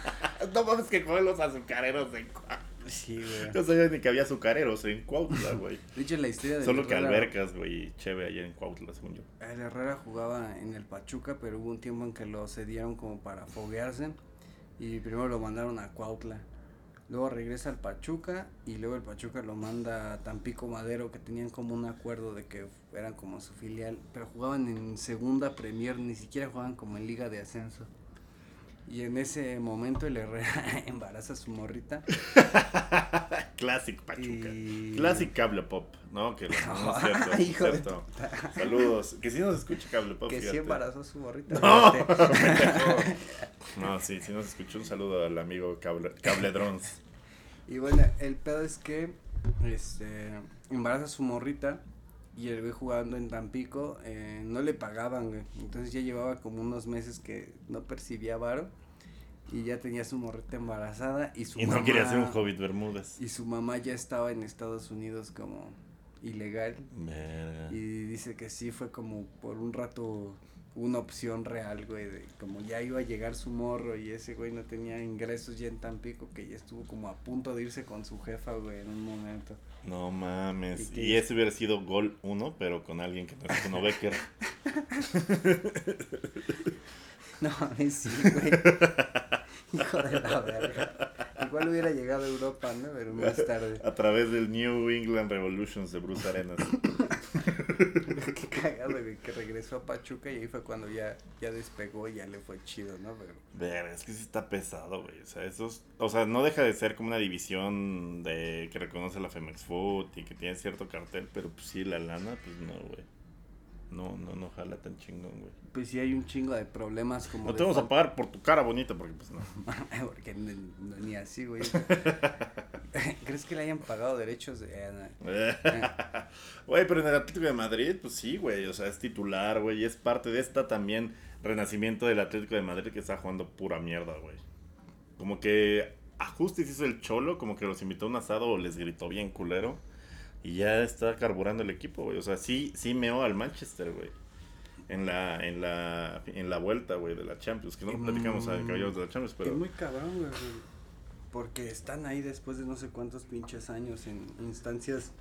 No mames que juegan los azucareros en Sí, güey. No sabía ni que había azucareros en Cuautla, güey. De hecho, la historia de Solo que albercas, güey, cheve allá en Cuautla, según yo. El Herrera jugaba en el Pachuca, pero hubo un tiempo en que lo cedieron como para foguearse. Y primero lo mandaron a Cuautla. Luego regresa al Pachuca y luego el Pachuca lo manda a Tampico Madero, que tenían como un acuerdo de que eran como su filial, pero jugaban en segunda Premier, ni siquiera jugaban como en Liga de Ascenso. Y en ese momento el Herrera embaraza a su morrita. Classic Pachuca. Y- Classic Cable Pop, ¿no? Que no, no es cierto. es Hijo de. Saludos. Que si nos escucha Cable Pop, Que sí fíjate. embarazó a su morrita. No. No, sí, sí nos escuchó. Un saludo al amigo Cable, Cable Drones. Y bueno, el pedo es que este embaraza a su morrita y el güey jugando en Tampico, eh, no le pagaban, güey. Entonces ya llevaba como unos meses que no percibía varo y ya tenía su morrita embarazada y su Y no quería ser un Hobbit Bermúdez. Y su mamá ya estaba en Estados Unidos como ilegal. Verga. Y dice que sí fue como por un rato una opción real, güey, de como ya iba a llegar su morro y ese güey no tenía ingresos ya en Tampico, que ya estuvo como a punto de irse con su jefa, güey, en un momento. No mames. ¿Y ese hubiera sido gol uno, pero con alguien que no es Kuno Becker. No, mames, sí, güey. Hijo de la verga. Igual hubiera llegado a Europa, ¿no? Pero más tarde. A través del New England Revolutions de Bruce Arenas. Qué cagado, güey, que regresó a Pachuca y ahí fue cuando ya, ya despegó y ya le fue chido, ¿no? Pero Ver, es que sí está pesado, güey. O sea, esos, o sea, no deja de ser como una división de que reconoce la Femex Food y que tiene cierto cartel, pero pues sí, la lana, pues no, güey. No, no, no jala tan chingón, güey. pues sí hay un chingo de problemas como No te vamos a pagar por tu cara bonita, porque pues no. Porque ni, así, güey. ¿Crees que le hayan pagado derechos de... eh, no. Güey, pero en el Atlético de Madrid, pues sí, güey. O sea, es titular, güey. Y es parte de esta también renacimiento del Atlético de Madrid que está jugando pura mierda, güey. Como que ajustes hizo el cholo, como que los invitó a un asado o les gritó bien culero. Y ya está carburando el equipo, güey. O sea, sí, sí meó al Manchester, güey. En la, en la, en la vuelta, güey, de la Champions. Que no lo platicamos a Mm. Caballeros de la Champions, Es pero. muy cabrón, güey. güey, Porque están ahí después de no sé cuántos pinches años en instancias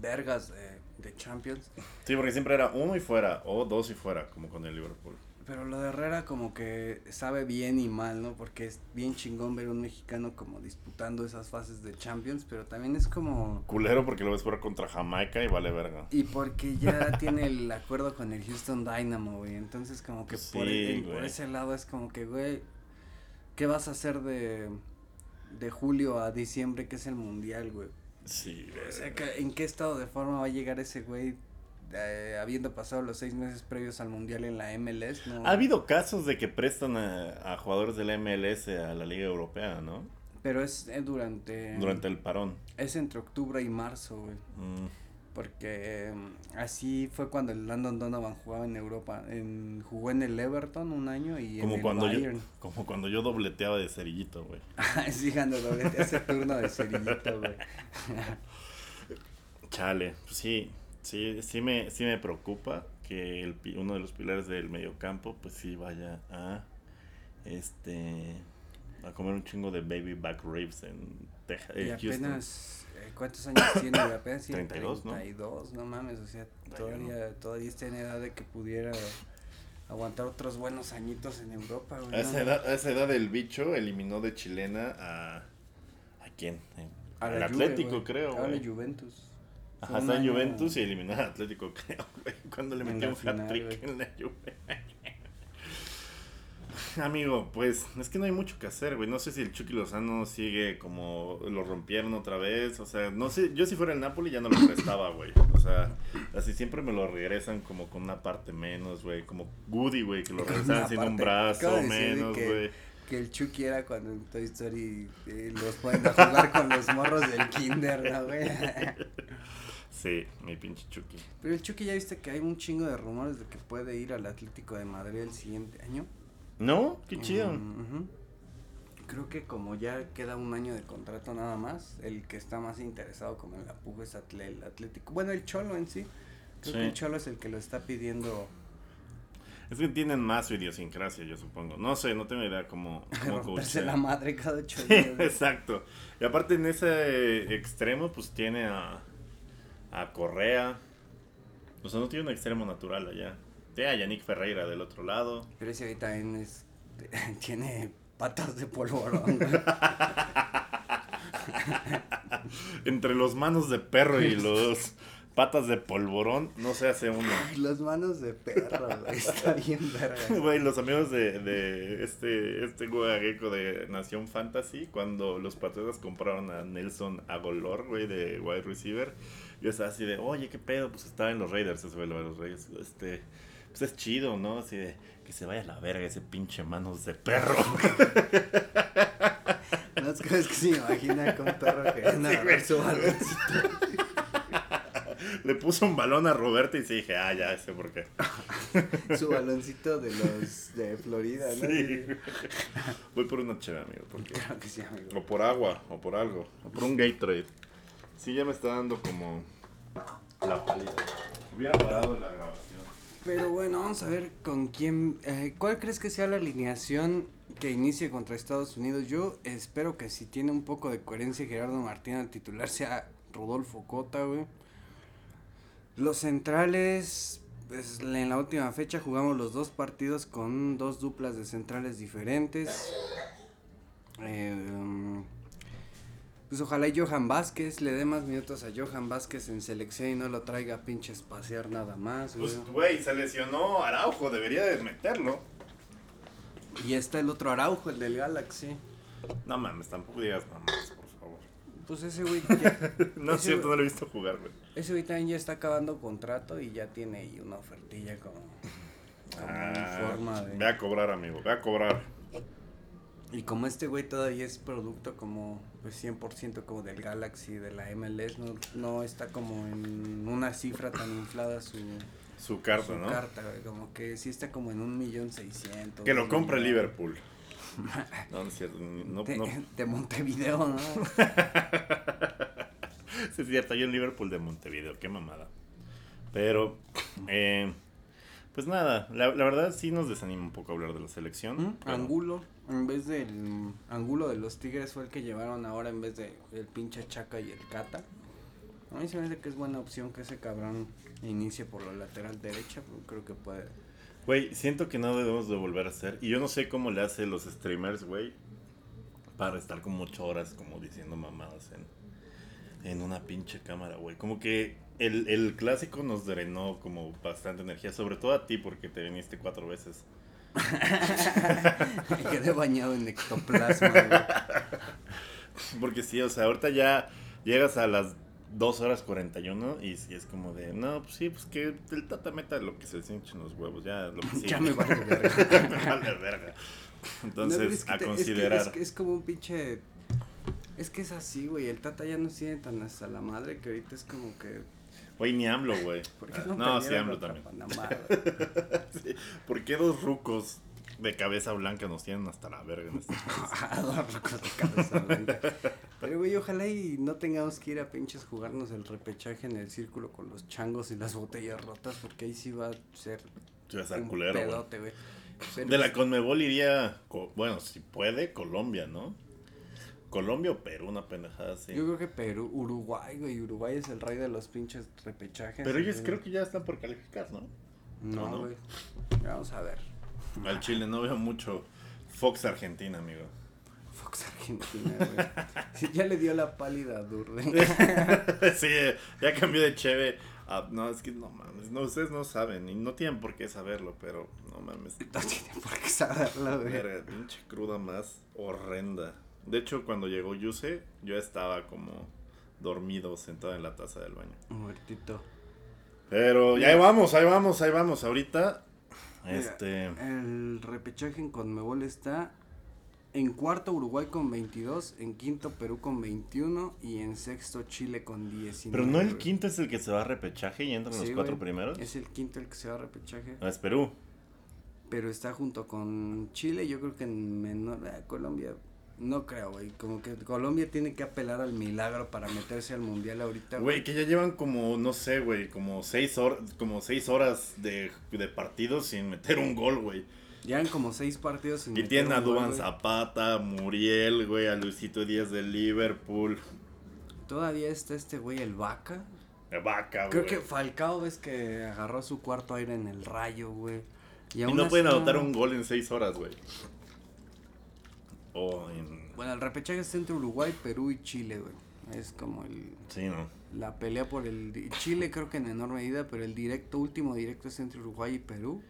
vergas de, de Champions. Sí, porque siempre era uno y fuera, o dos y fuera, como con el Liverpool. Pero lo de Herrera como que sabe bien y mal, ¿no? Porque es bien chingón ver un mexicano como disputando esas fases de Champions, pero también es como... Culero porque lo ves jugar contra Jamaica y vale verga. Y porque ya tiene el acuerdo con el Houston Dynamo, güey. Entonces como que por, Sí, el- por ese lado es como que, güey, ¿qué vas a hacer de, de julio a diciembre que es el mundial, güey? Sí, O sea, ¿en qué estado de forma va a llegar ese güey eh, habiendo pasado los seis meses previos al mundial en la MLS? No, Ha habido casos de que prestan a, a jugadores de la MLS a la Liga Europea, ¿no? Pero es eh, durante... Durante el parón. Es entre octubre y marzo, güey. Mm, Porque eh, así fue cuando el Landon Donovan jugaba en Europa. En, jugó en el Everton un año y como, en el cuando yo, como cuando yo dobleteaba de cerillito, güey. sí, cuando doblete ese turno de cerillito, güey. Chale, pues sí, sí, sí me, sí me preocupa que el, uno de los pilares del mediocampo, pues sí vaya a, este, a comer un chingo de baby back ribs en Texas, y Houston. apenas, eh, ¿cuántos años tiene? Apenas tiene 32, ¿no? 32, no mames, o sea, todavía, todavía está en edad de que pudiera aguantar otros buenos añitos en Europa, güey. A no esa, edad, a esa edad el bicho eliminó de chilena a... ¿A quién? A Al la Juve, Atlético, creo, Ahora güey. Juventus. Ajá, está en Juventus y eliminó al Atlético, creo, güey. Cuando le metió un hat-trick en la Juve. Amigo, pues es que no hay mucho que hacer, güey. No sé si el Chucky Lozano sigue como lo rompieron otra vez. O sea, no sé. Yo si fuera el Napoli ya no lo prestaba, güey. O sea, así siempre me lo regresan como con una parte menos, güey. Como Goody, güey, que lo regresan sin un brazo menos, que- güey. Que el Chucky era cuando en Toy Story eh, los ponen a jugar con los morros del kinder, ¿no, güey? Sí, mi pinche Chucky. Pero el Chucky ya viste que hay un chingo de rumores de que puede ir al Atlético de Madrid el siguiente año. ¿No? Qué chido. Creo que como ya queda un año de contrato nada más, el que está más interesado como en la puja es Atle- el Atlético. Bueno, el Cholo en sí. Creo Sí. que el Cholo es el que lo está pidiendo Es que tienen más su idiosincrasia, yo supongo. No sé, no tengo idea cómo, cómo la madre cada ocho días. exacto. Y aparte en ese extremo, pues tiene a, a Correa. O sea, no tiene un extremo natural allá. Tiene a Yannick Ferreira del otro lado. Pero ese ahorita también es, tiene patas de polvorón. Entre los manos de perro y los patas de polvorón, no se hace uno. Ay, Las manos de perro, güey. Está bien verga. Güey, los amigos de, de este, este gecko de Nación Fantasy, cuando los Patriotas compraron a Nelson Agolor, güey, de wide receiver, yo estaba así de, oye, qué pedo, pues estaba en los Raiders, lo de los Raiders, este, pues es chido, ¿no? Así de, que se vaya a la verga ese pinche manos de perro. No es que, es que se me imagina con un perro que viene a Sí, su baloncito. le puso un balón a Roberto y sí dije, ah, ya sé por qué. Su baloncito de los de Florida, ¿no? Sí. Voy por una chévere, amigo. Porque... Claro que sí, amigo. O por agua, o por algo. O por un Gatorade. Sí, ya me está dando como la pálida. Hubiera parado la grabación. Pero bueno, vamos a ver con quién. eh, ¿Cuál crees que sea la alineación que inicie contra Estados Unidos? Yo espero que si tiene un poco de coherencia Gerardo Martín al titular sea Rodolfo Cota, güey. Los centrales, pues en la última fecha jugamos los dos partidos con dos duplas de centrales diferentes. Eh, um, pues ojalá y Johan Vázquez le dé más minutos a Johan Vázquez en selección y no lo traiga a pinche espaciar nada más, güey. Pues, güey, se lesionó Araujo, debería de meterlo. Y está el otro Araujo, el del Galaxy. No mames, tampoco digas mamás, por favor. Pues ese güey ya, No es cierto, güey- no lo he visto jugar, güey. ese güey también ya está acabando contrato y ya tiene ahí una ofertilla como, como Ah, forma Ve a cobrar, amigo, ve a cobrar. Y como este güey todavía es producto como pues 100% como del Galaxy, de la MLS, no, no está como en una cifra tan inflada su, Su carta, su ¿no? carta, güey, como que sí está como en un millón seiscientos. Que lo millón. Liverpool. No, no es cierto. No, de, no. de Montevideo, ¿no? Sí, es cierto, hay un Liverpool de Montevideo, qué mamada. Pero, eh, pues nada, la, la verdad sí nos desanima un poco hablar de la selección. ¿Mm? pero- Angulo, en vez del Angulo de los Tigres fue el que llevaron ahora en vez de el pinche Chaca y el Cata. A mí se me hace que es buena opción que ese cabrón inicie por la lateral derecha, creo que puede. Güey, siento que no debemos de volver a hacer. Y yo no sé cómo le hace los streamers, güey, para estar como ocho horas como diciendo mamadas en, en una pinche cámara, güey. Como que el, el clásico nos drenó como bastante energía, sobre todo a ti porque te viniste cuatro veces. Me quedé bañado en ectoplasma. güey. Porque sí, o sea, ahorita ya llegas a las 2 horas 41 y sí es como de, no, pues sí, pues que el tata meta lo que se hinchen los huevos, ya lo que. Ya me vale verga. Me vale verga. Entonces, pero es que a te- es que- considerar. Es es como un pinche. Es que es así, güey. El Tata ya no tiene tan hasta la madre que ahorita es como que. Güey, ni AMLO, güey. ¿Por qué Ah, no, No, sí, AMLO también. Panamá, güey? Sí, ¿Por qué dos rucos de cabeza blanca nos tienen hasta la verga en este? Ah, dos rocos de cabeza blanca. Pero, güey, ojalá y no tengamos que ir a pinches jugarnos el repechaje en el círculo con los changos y las botellas rotas, porque ahí sí va a ser Sí, va a estar un culero, pedote, güey. De la Conmebol iría, bueno, si puede, Colombia, ¿no? Colombia o Perú, una pendejada así. Yo creo que Perú, Uruguay, güey. Uruguay es el rey de los pinches repechajes. Pero ellos güey. creo que ya están por calificar, ¿no? ¿no? No, güey. Vamos a ver. Al Chile no veo mucho Fox Argentina, amigo. Fox Argentina, güey. Sí, ya le dio la pálida a Durde. sí, ya cambió de cheve. a- no, es que no mames, no, ustedes no saben y no tienen por qué saberlo, pero no mames. No tiene por qué saberlo, güey. Verga, pinche cruda más horrenda. De hecho, cuando llegó Yuse, yo estaba como dormido sentado en la taza del baño. Muertito. Pero ya ahí vamos, ahí vamos, ahí vamos. Ahorita, Mira, este, El repechaje en Conmebol está en cuarto Uruguay con 22, en quinto Perú con 21 y en sexto Chile con 19. pero no el quinto es el que se va a repechaje y entran Sí, los cuatro güey. primeros. Es el quinto el que se va a repechaje. No, es Perú. Pero está junto con Chile, yo creo que en menor. ah, Colombia, no creo, güey. Como que Colombia tiene que apelar al milagro para meterse al mundial ahorita. Güey, que ya llevan como, no sé, güey, como seis, como seis horas de, de partido sin meter un gol, güey. Llevan como seis partidos sin Y meter tienen a un gol, Duan güey. Zapata, Muriel, güey, a Luisito Díaz de Liverpool. Todavía está este güey, el Vaca. De vaca, Creo güey. que Falcao ves que agarró su cuarto aire en el rayo, güey. Y no pueden anotar un gol en seis horas, güey. O en... Bueno, el repechaje está entre Uruguay, Perú y Chile, güey. Es como el, Sí, ¿no? la pelea por el... Chile creo que en menor medida, pero el directo, último directo es entre Uruguay y Perú.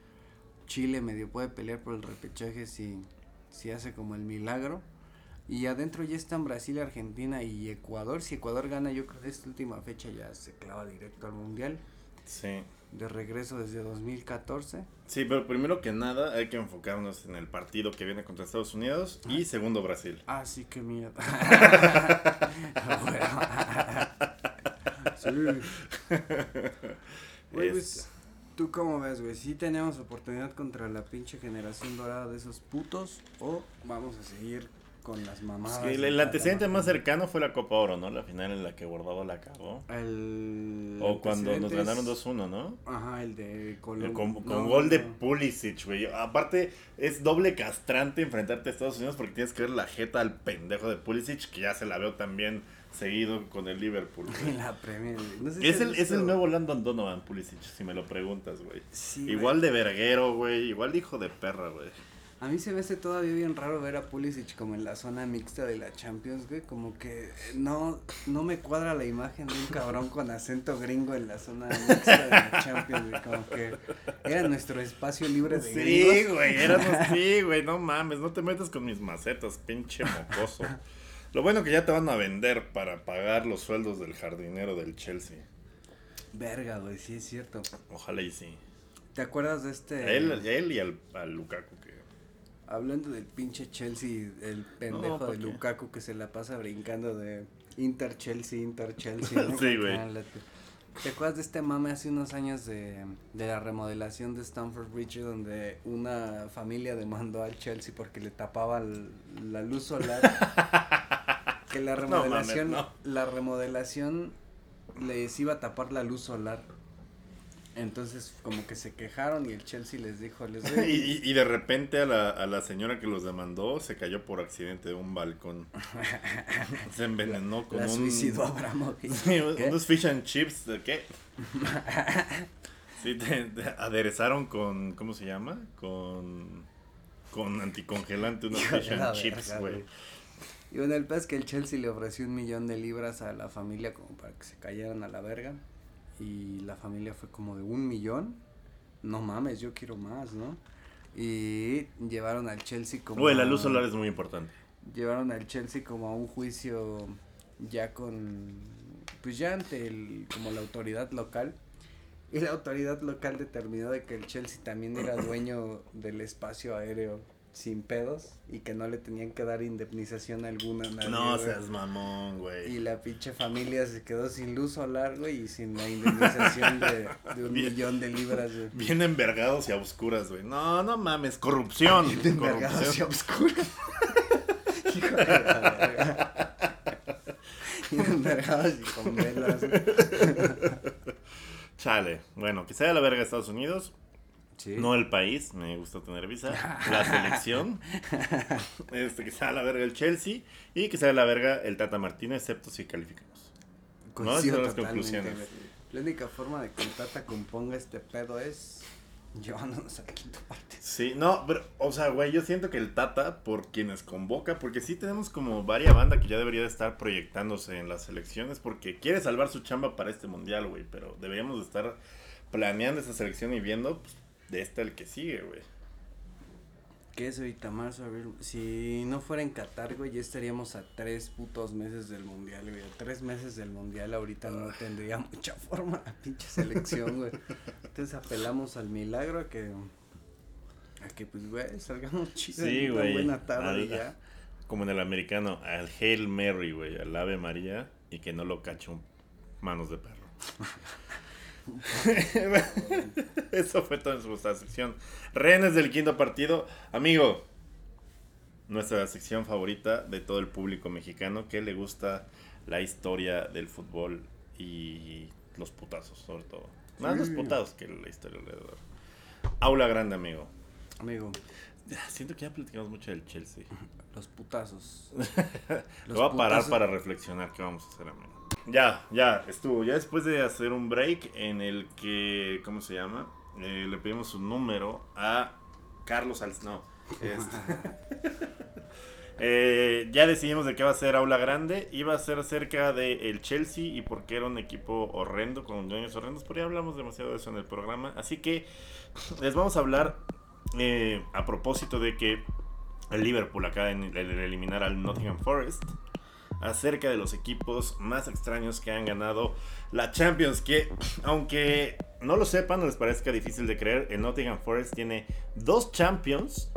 Chile medio puede pelear por el repechaje si, si hace como el milagro. Y adentro ya están Brasil, Argentina y Ecuador. Si Ecuador gana, yo creo que esta última fecha ya se clava directo al Mundial. Sí. De regreso desde 2014. Sí, pero primero que nada hay que enfocarnos en el partido que viene contra Estados Unidos y segundo Brasil. Ah, sí, qué mierda. Bueno. Güey, pues, ¿tú cómo ves, güey? ¿Sí tenemos oportunidad contra la pinche generación dorada de esos putos? ¿O vamos a seguir con las mamadas? Sí, el, el antecedente más cercano fue la Copa Oro, ¿no? La final en la que Guardado la cagó. El O cuando nos ganaron es- 2-1, ¿no? Ajá, el de Colombia. Con, con gol de Pulisic, güey. Aparte, es doble castrante enfrentarte a Estados Unidos porque tienes que ver la jeta al pendejo de Pulisic, que ya se la veo también seguido con el Liverpool. la Premier, güey. No sé si Es el, es el nuevo Landon Donovan Pulisic, si me lo preguntas, güey. Sí, Igual de verguero, güey. Igual de hijo de perra, güey. A mí se me hace todavía bien raro ver a Pulisic como en la zona mixta de la Champions, güey, como que no, no me cuadra la imagen de un cabrón con acento gringo en la zona mixta de la Champions, güey, como que era nuestro espacio libre de Sí, gringos. güey, éramos, sí, güey, no mames, no te metas con mis macetas, pinche mocoso. Lo bueno que ya te van a vender para pagar los sueldos del jardinero del Chelsea. Verga, güey, sí es cierto. Ojalá y sí. ¿Te acuerdas de este? A él, a él y al, al Lukaku. Hablando del pinche Chelsea, el pendejo ¿por de? Lukaku que se la pasa brincando de Inter Chelsea, Inter Chelsea. ¿no? Sí, güey. Ah, ¿Te acuerdas de este mame hace unos años de, de la remodelación de Stamford Bridge donde una familia demandó al Chelsea porque le tapaba la luz solar? que la No mames, remodelación, no. la remodelación les iba a tapar la luz solar. Entonces como que se quejaron y el Chelsea les dijo, les doy Y, y- de repente a la, a la señora que los demandó se cayó por accidente de un balcón. Se envenenó con la un... suicidó Abramovich. Sí, unos fish and chips, ¿de qué? Sí, te, te aderezaron con, ¿cómo se llama? Con, con anticongelante, unos fish la and chips, güey. Y bueno, el pez que el Chelsea le ofreció un millón de libras a la familia como para que se cayeran a la verga. Y la familia fue como de un millón. No mames, yo quiero más, ¿no? Y llevaron al Chelsea como... Güey, la luz solar es muy importante. Llevaron al Chelsea como a un juicio ya con... Pues ya ante el, como la autoridad local. Y la autoridad local determinó de que el Chelsea también era dueño del espacio aéreo sin pedos y que no le tenían que dar indemnización alguna a nadie, No güey. seas mamón, Y güey. la pinche familia se quedó sin luz solar, güey, y sin la indemnización de, de un Bien. millón de libras, güey. Bien envergados y a oscuras, güey. No, no mames, corrupción. Envergados y. Hijo de la verga. Bien envergados y con velas. Chale. Bueno, que sea la verga Estados Unidos. Sí. No el país, me gusta tener visa. La selección. Este, que sea la verga el Chelsea. Y que sea la verga el Tata Martino, excepto si calificamos. No, esas son las conclusiones. La única forma de que el Tata componga este pedo es llevándonos al quinto parte. Sí, no, pero, o sea, güey, yo siento que el Tata, por quienes convoca, porque sí tenemos como varias bandas que ya debería de estar proyectándose en las elecciones, porque quiere salvar su chamba para este mundial, güey, pero deberíamos de estar planeando esa selección y viendo pues, de este el que sigue, güey. ¿Qué es ahorita marzo, abril? Si no fuera en Qatar, güey, ya estaríamos a tres putos meses del mundial, güey. A tres meses del mundial ahorita no tendría mucha forma la pinche selección, güey. Entonces apelamos al milagro a que, a que pues, güey, salgamos chidos Sí, güey. buena tarde Al- ya. Como en el americano, al Hail Mary, güey, al Ave María, y que no lo cache un manos de perro. Eso fue toda nuestra sección. Rehenes del quinto partido. Amigo, nuestra sección favorita de todo el público mexicano que le gusta la historia del fútbol y los putazos, sobre todo. Más los putazos que la historia alrededor. Aula grande, amigo. Amigo, Siento que ya platicamos mucho del Chelsea. los putazos. Lo voy a parar putazos- para reflexionar qué vamos a hacer, amigo. Ya, ya, estuvo. Ya después de hacer un break en el que, ¿cómo se llama? Eh, le pedimos su número a Carlos Alz. No. este. Eh, ya decidimos de qué va a ser Aula Grande. Iba a ser acerca del el Chelsea y por qué era un equipo horrendo, con dueños horrendos. Pero ya hablamos demasiado de eso en el programa. Así que les vamos a hablar eh, a propósito de que el Liverpool acaba de el- el eliminar al Nottingham Forest acerca de los equipos más extraños que han ganado la Champions que aunque no lo sepan o les parezca difícil de creer el Nottingham Forest tiene dos Champions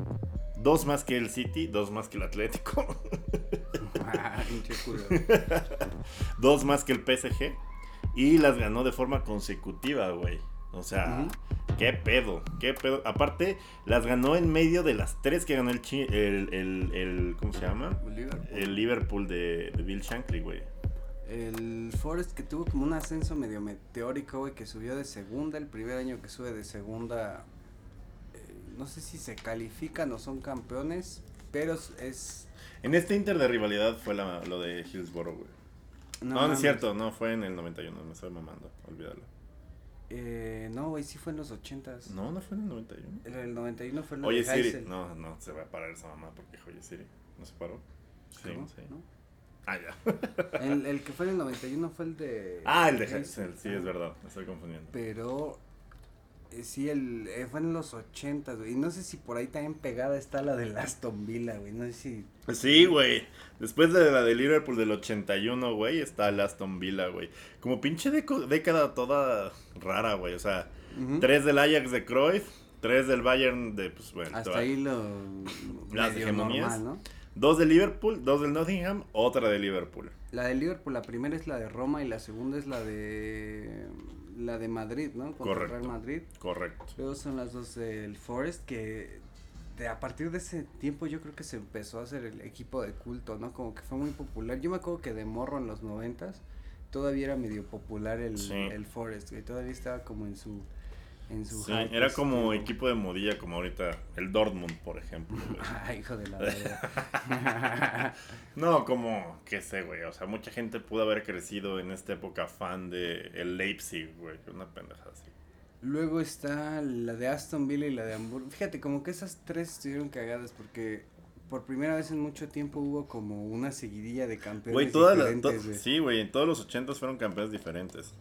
dos más que el City dos más que el Atlético dos más que el PSG y las ganó de forma consecutiva, güey. O sea, qué pedo, qué pedo. Aparte, las ganó en medio de las tres que ganó el, el, el, el, ¿cómo se llama? Liverpool. El Liverpool de, de Bill Shankly, güey. El Forest que tuvo como un ascenso medio meteórico, güey, que subió de segunda, el primer año que sube de segunda, eh, no sé si se califican o son campeones, pero es... En este Inter de rivalidad fue la, lo de Hillsborough, güey. No, no, es cierto, no, fue en el 91, me estoy mamando, olvídalo. Eh, no, güey, sí fue en los 80s. No, no fue en el 91. En el 91 fue en el Oye, Siri. No, no, se va a parar esa mamá porque Oye Siri. ¿No se paró? Sí, sí. ¿No? Ah, ya. el, el, que fue en el 91 fue el de. Ah, el de Heisel, sí, es verdad, me estoy confundiendo. Pero. Eh, sí, el, eh, fue en los 80, güey. Y no sé si por ahí también pegada está la de Aston Villa, güey. No sé si. Sí, güey. Después de la de Liverpool del 81, güey, está el Aston Villa, güey. Como pinche década toda rara, güey. O sea, tres del Ajax de Cruyff, tres del Bayern de, pues, bueno. Hasta ahí lo. Las hegemonías. Normal, ¿no? Dos de Liverpool, dos del Nottingham, otra de Liverpool. La de Liverpool, la primera es la de Roma y la segunda es la de la de Madrid, ¿no? Contra Correcto. Real Madrid. Correcto. Luego son las dos del Forest que de, a partir de ese tiempo yo creo que se empezó a hacer el equipo de culto, ¿no? Como que fue muy popular. Yo me acuerdo que de morro en los noventas todavía era medio popular el, el Forest, que todavía estaba como en su sí, era como equipo de modilla, como ahorita el Dortmund, por ejemplo. ah, hijo de la no, como, qué sé, güey. O sea, mucha gente pudo haber crecido en esta época fan de el Leipzig, güey. Una pendeja así. Luego está la de Aston Villa y la de Hamburgo. Fíjate, como que esas tres estuvieron cagadas porque por primera vez en mucho tiempo hubo como una seguidilla de campeones todas diferentes, Sí, güey, en todos los ochentas fueron campeones diferentes.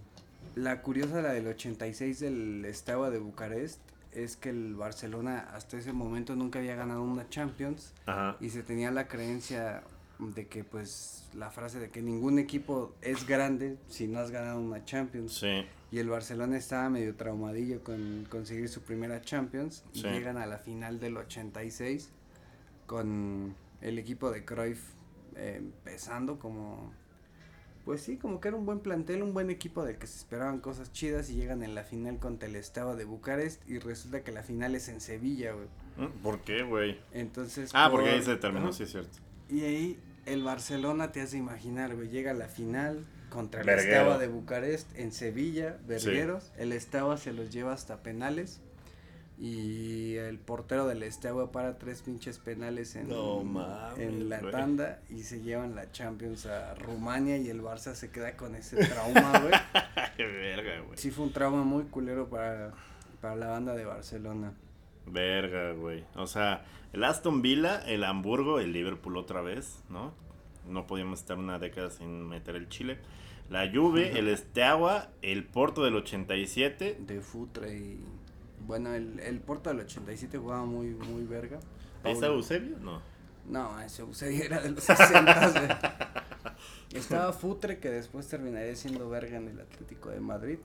La curiosa, la del 86 del Estaba de Bucarest, es que el Barcelona hasta ese momento nunca había ganado una Champions y se tenía la creencia de que pues la frase de que ningún equipo es grande si no has ganado una Champions. Y el Barcelona estaba medio traumadillo con conseguir su primera Champions y llegan a la final del 86 con el equipo de Cruyff eh, empezando como pues sí, como que era un buen plantel, un buen equipo del que se esperaban cosas chidas y llegan en la final contra el Estado de Bucarest y resulta que la final es en Sevilla, güey. Mm, ¿Por qué, güey? Entonces. Ah, porque ahí se terminó, sí es cierto. Y ahí el Barcelona te hace imaginar, güey, llega a la final contra el Estado de Bucarest en Sevilla, Vergueros, el Estado se los lleva hasta penales y el portero del Estagua para tres pinches penales en, en la tanda y se llevan la Champions a Rumania y el Barça se queda con ese trauma, güey. Verga, güey. Sí fue un trauma muy culero para, para la banda de Barcelona. Verga, güey. O sea, el Aston Villa, el Hamburgo, el Liverpool otra vez, ¿no? No podíamos estar una década sin meter el Chile. La Juve, el Esteagua, el Porto del 87. De Futre y bueno, el, el Porto del 87 jugaba muy, muy verga. ¿Está Eusebio? No. No, ese Eusebio era de los 60. Estaba Futre, que después terminaría siendo verga en el Atlético de Madrid.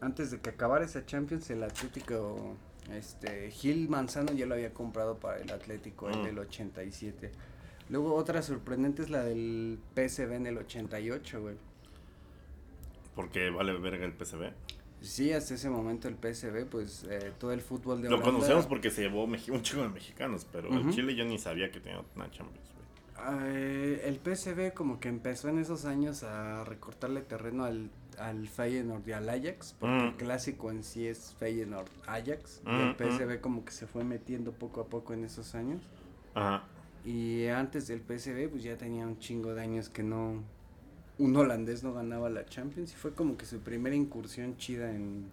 Antes de que acabara esa Champions, el Atlético, este, Gil Manzano ya lo había comprado para el Atlético, el mm. del 87. Luego otra sorprendente es la del PSV en el 88, güey. ¿Por qué vale verga el PSV? Sí, hasta ese momento el PSV, pues eh, todo el fútbol de Lo conocemos porque se llevó un chingo de mexicanos, pero el Chile yo ni sabía que tenía una Champions, eh, el PSV como que empezó en esos años a recortarle terreno al, al Feyenoord y al Ajax, porque el mm. clásico en sí es Feyenoord-Ajax, y el mm, PSV mm. como que se fue metiendo poco a poco en esos años. Ajá. Y antes del PSV, pues ya tenía un chingo de años que no, un holandés no ganaba la Champions y fue como que su primera incursión chida en,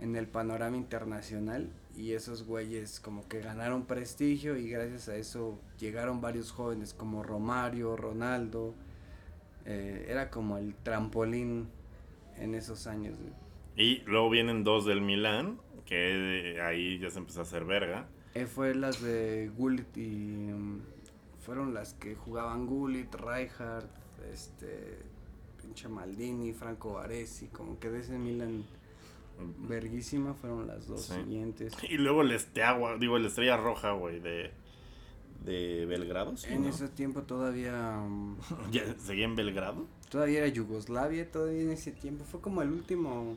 en el panorama internacional y esos güeyes como que ganaron prestigio y gracias a eso llegaron varios jóvenes como Romario, Ronaldo, eh, era como el trampolín en esos años. Y luego vienen dos del Milán, que ahí ya se empezó a hacer verga. Eh, fue las de Gullit y... Mm, fueron las que jugaban Gullit, Rijkaard, este pinche Maldini, Franco Baresi, como que de ese Milan verguísima fueron las dos siguientes. Y luego el Esteagua, digo, el Estrella Roja, güey, de, de Belgrado. en ese tiempo todavía... ¿Ya seguía en Belgrado? todavía era Yugoslavia, todavía en ese tiempo. Fue como el último.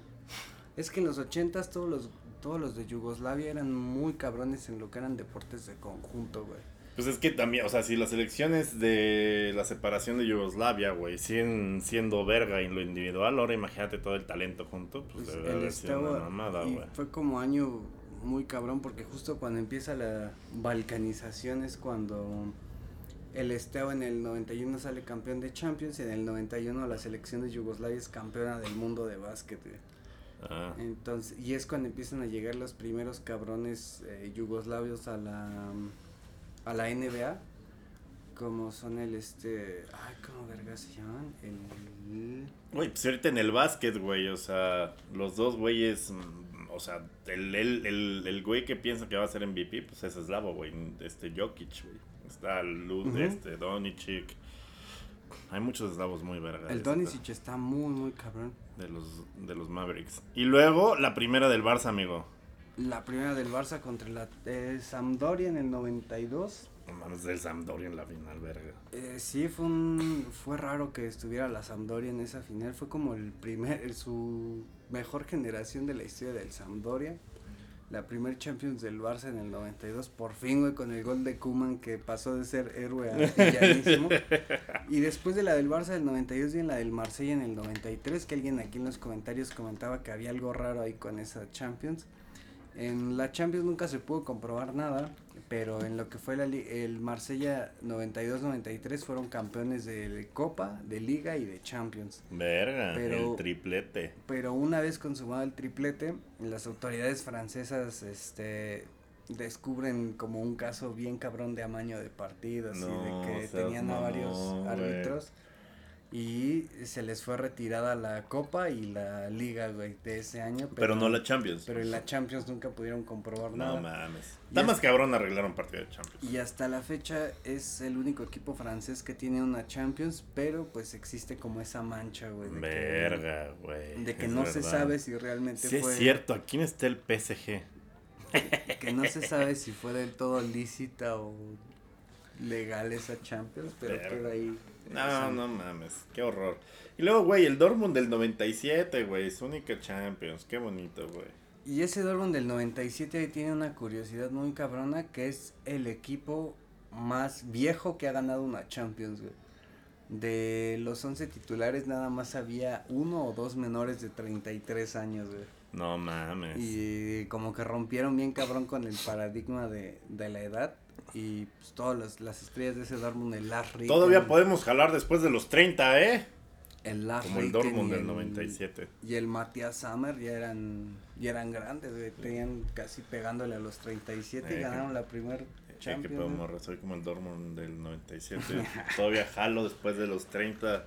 Es que en los ochentas todos los, todos los de Yugoslavia eran muy cabrones en lo que eran deportes de conjunto, güey. Pues es que también, o sea, si las elecciones de la separación de Yugoslavia, güey, siguen siendo verga en lo individual, ahora imagínate todo el talento junto, pues, Pues una mamada, y güey. fue como año muy cabrón porque justo cuando empieza la balcanización es cuando el Esteo en el 91 sale campeón de Champions y en el 91 la selección de Yugoslavia es campeona del mundo de básquet. güey. Ah, Entonces, y es cuando empiezan a llegar los primeros cabrones eh, yugoslavios a la a la NBA como son el este, ay, ¿cómo verga se llaman? El Güey, pues ahorita en el básquet, güey, o sea, los dos güeyes, mm, o sea, el, el, el, el güey que piensa que va a ser MVP, pues es eslavo, güey, este Jokic, güey. Está Luz, Ujú. este, Donicic. Hay muchos eslavos muy verga. el Donisic está muy muy cabrón. De los, de los Mavericks. Y luego la primera del Barça, amigo. La primera del Barça contra la eh, Sampdoria en el 92. No mames, del Sampdoria en la final, verga. Eh, sí, fue un, fue raro que estuviera la Sampdoria en esa final. Fue como el primer, el- su mejor generación de la historia del Sampdoria. La primer Champions del Barça en el 92. Por fin, güey, con el gol de Kuman que pasó de ser héroe a villanísimo. y después de la del Barça del 92 y en la del Marsella en el 93, que alguien aquí en los comentarios comentaba que había algo raro ahí con esa Champions. En la Champions nunca se pudo comprobar nada, pero en lo que fue la el Marsella 92-93 fueron campeones de Copa, de Liga y de Champions. Verga, Pero- el triplete. Pero una vez consumado el triplete, las autoridades francesas este descubren como un caso bien cabrón de amaño de partidos No, y de que tenían a varios árbitros y se les fue retirada la Copa y la Liga, güey, de ese año. Pero, no la Champions. Pero en la Champions nunca pudieron comprobar No nada. mames. Y Está es- más cabrón arreglar un partido de Champions. Y hasta la fecha es el único equipo francés que tiene una Champions, pero pues existe como esa mancha, güey. de que- Verga, güey. De que no se sabe si realmente Sí, fue. es cierto. ¿A quién está el PSG? Que no se sabe si fue del todo lícita o legal esa Champions, pero queda ahí. No, no mames. Qué horror. Y luego, güey, el Dortmund del 97, güey. Su única Champions. Qué bonito, güey. Y ese Dortmund del 97 ahí tiene una curiosidad muy cabrona que es el equipo más viejo que ha ganado una Champions, güey. De los 11 titulares nada más había uno o dos menores de 33 años, güey. No mames. Y como que rompieron bien cabrón con el paradigma de, de la edad. Y pues todas las, las estrellas de ese Dortmund, el Larry. Todavía podemos jalar después de los 30, ¿eh? El Lars Como el Ricken Dortmund y del el- 97. Y el Matías Sammer ya eran, ya eran grandes, güey. Tenían casi pegándole a los 37 Eh, y ganaron que- la primer Eh, qué Champions. pedo, ¿no? morra, Soy como el Dortmund del 97. Todavía jalo después de los 30.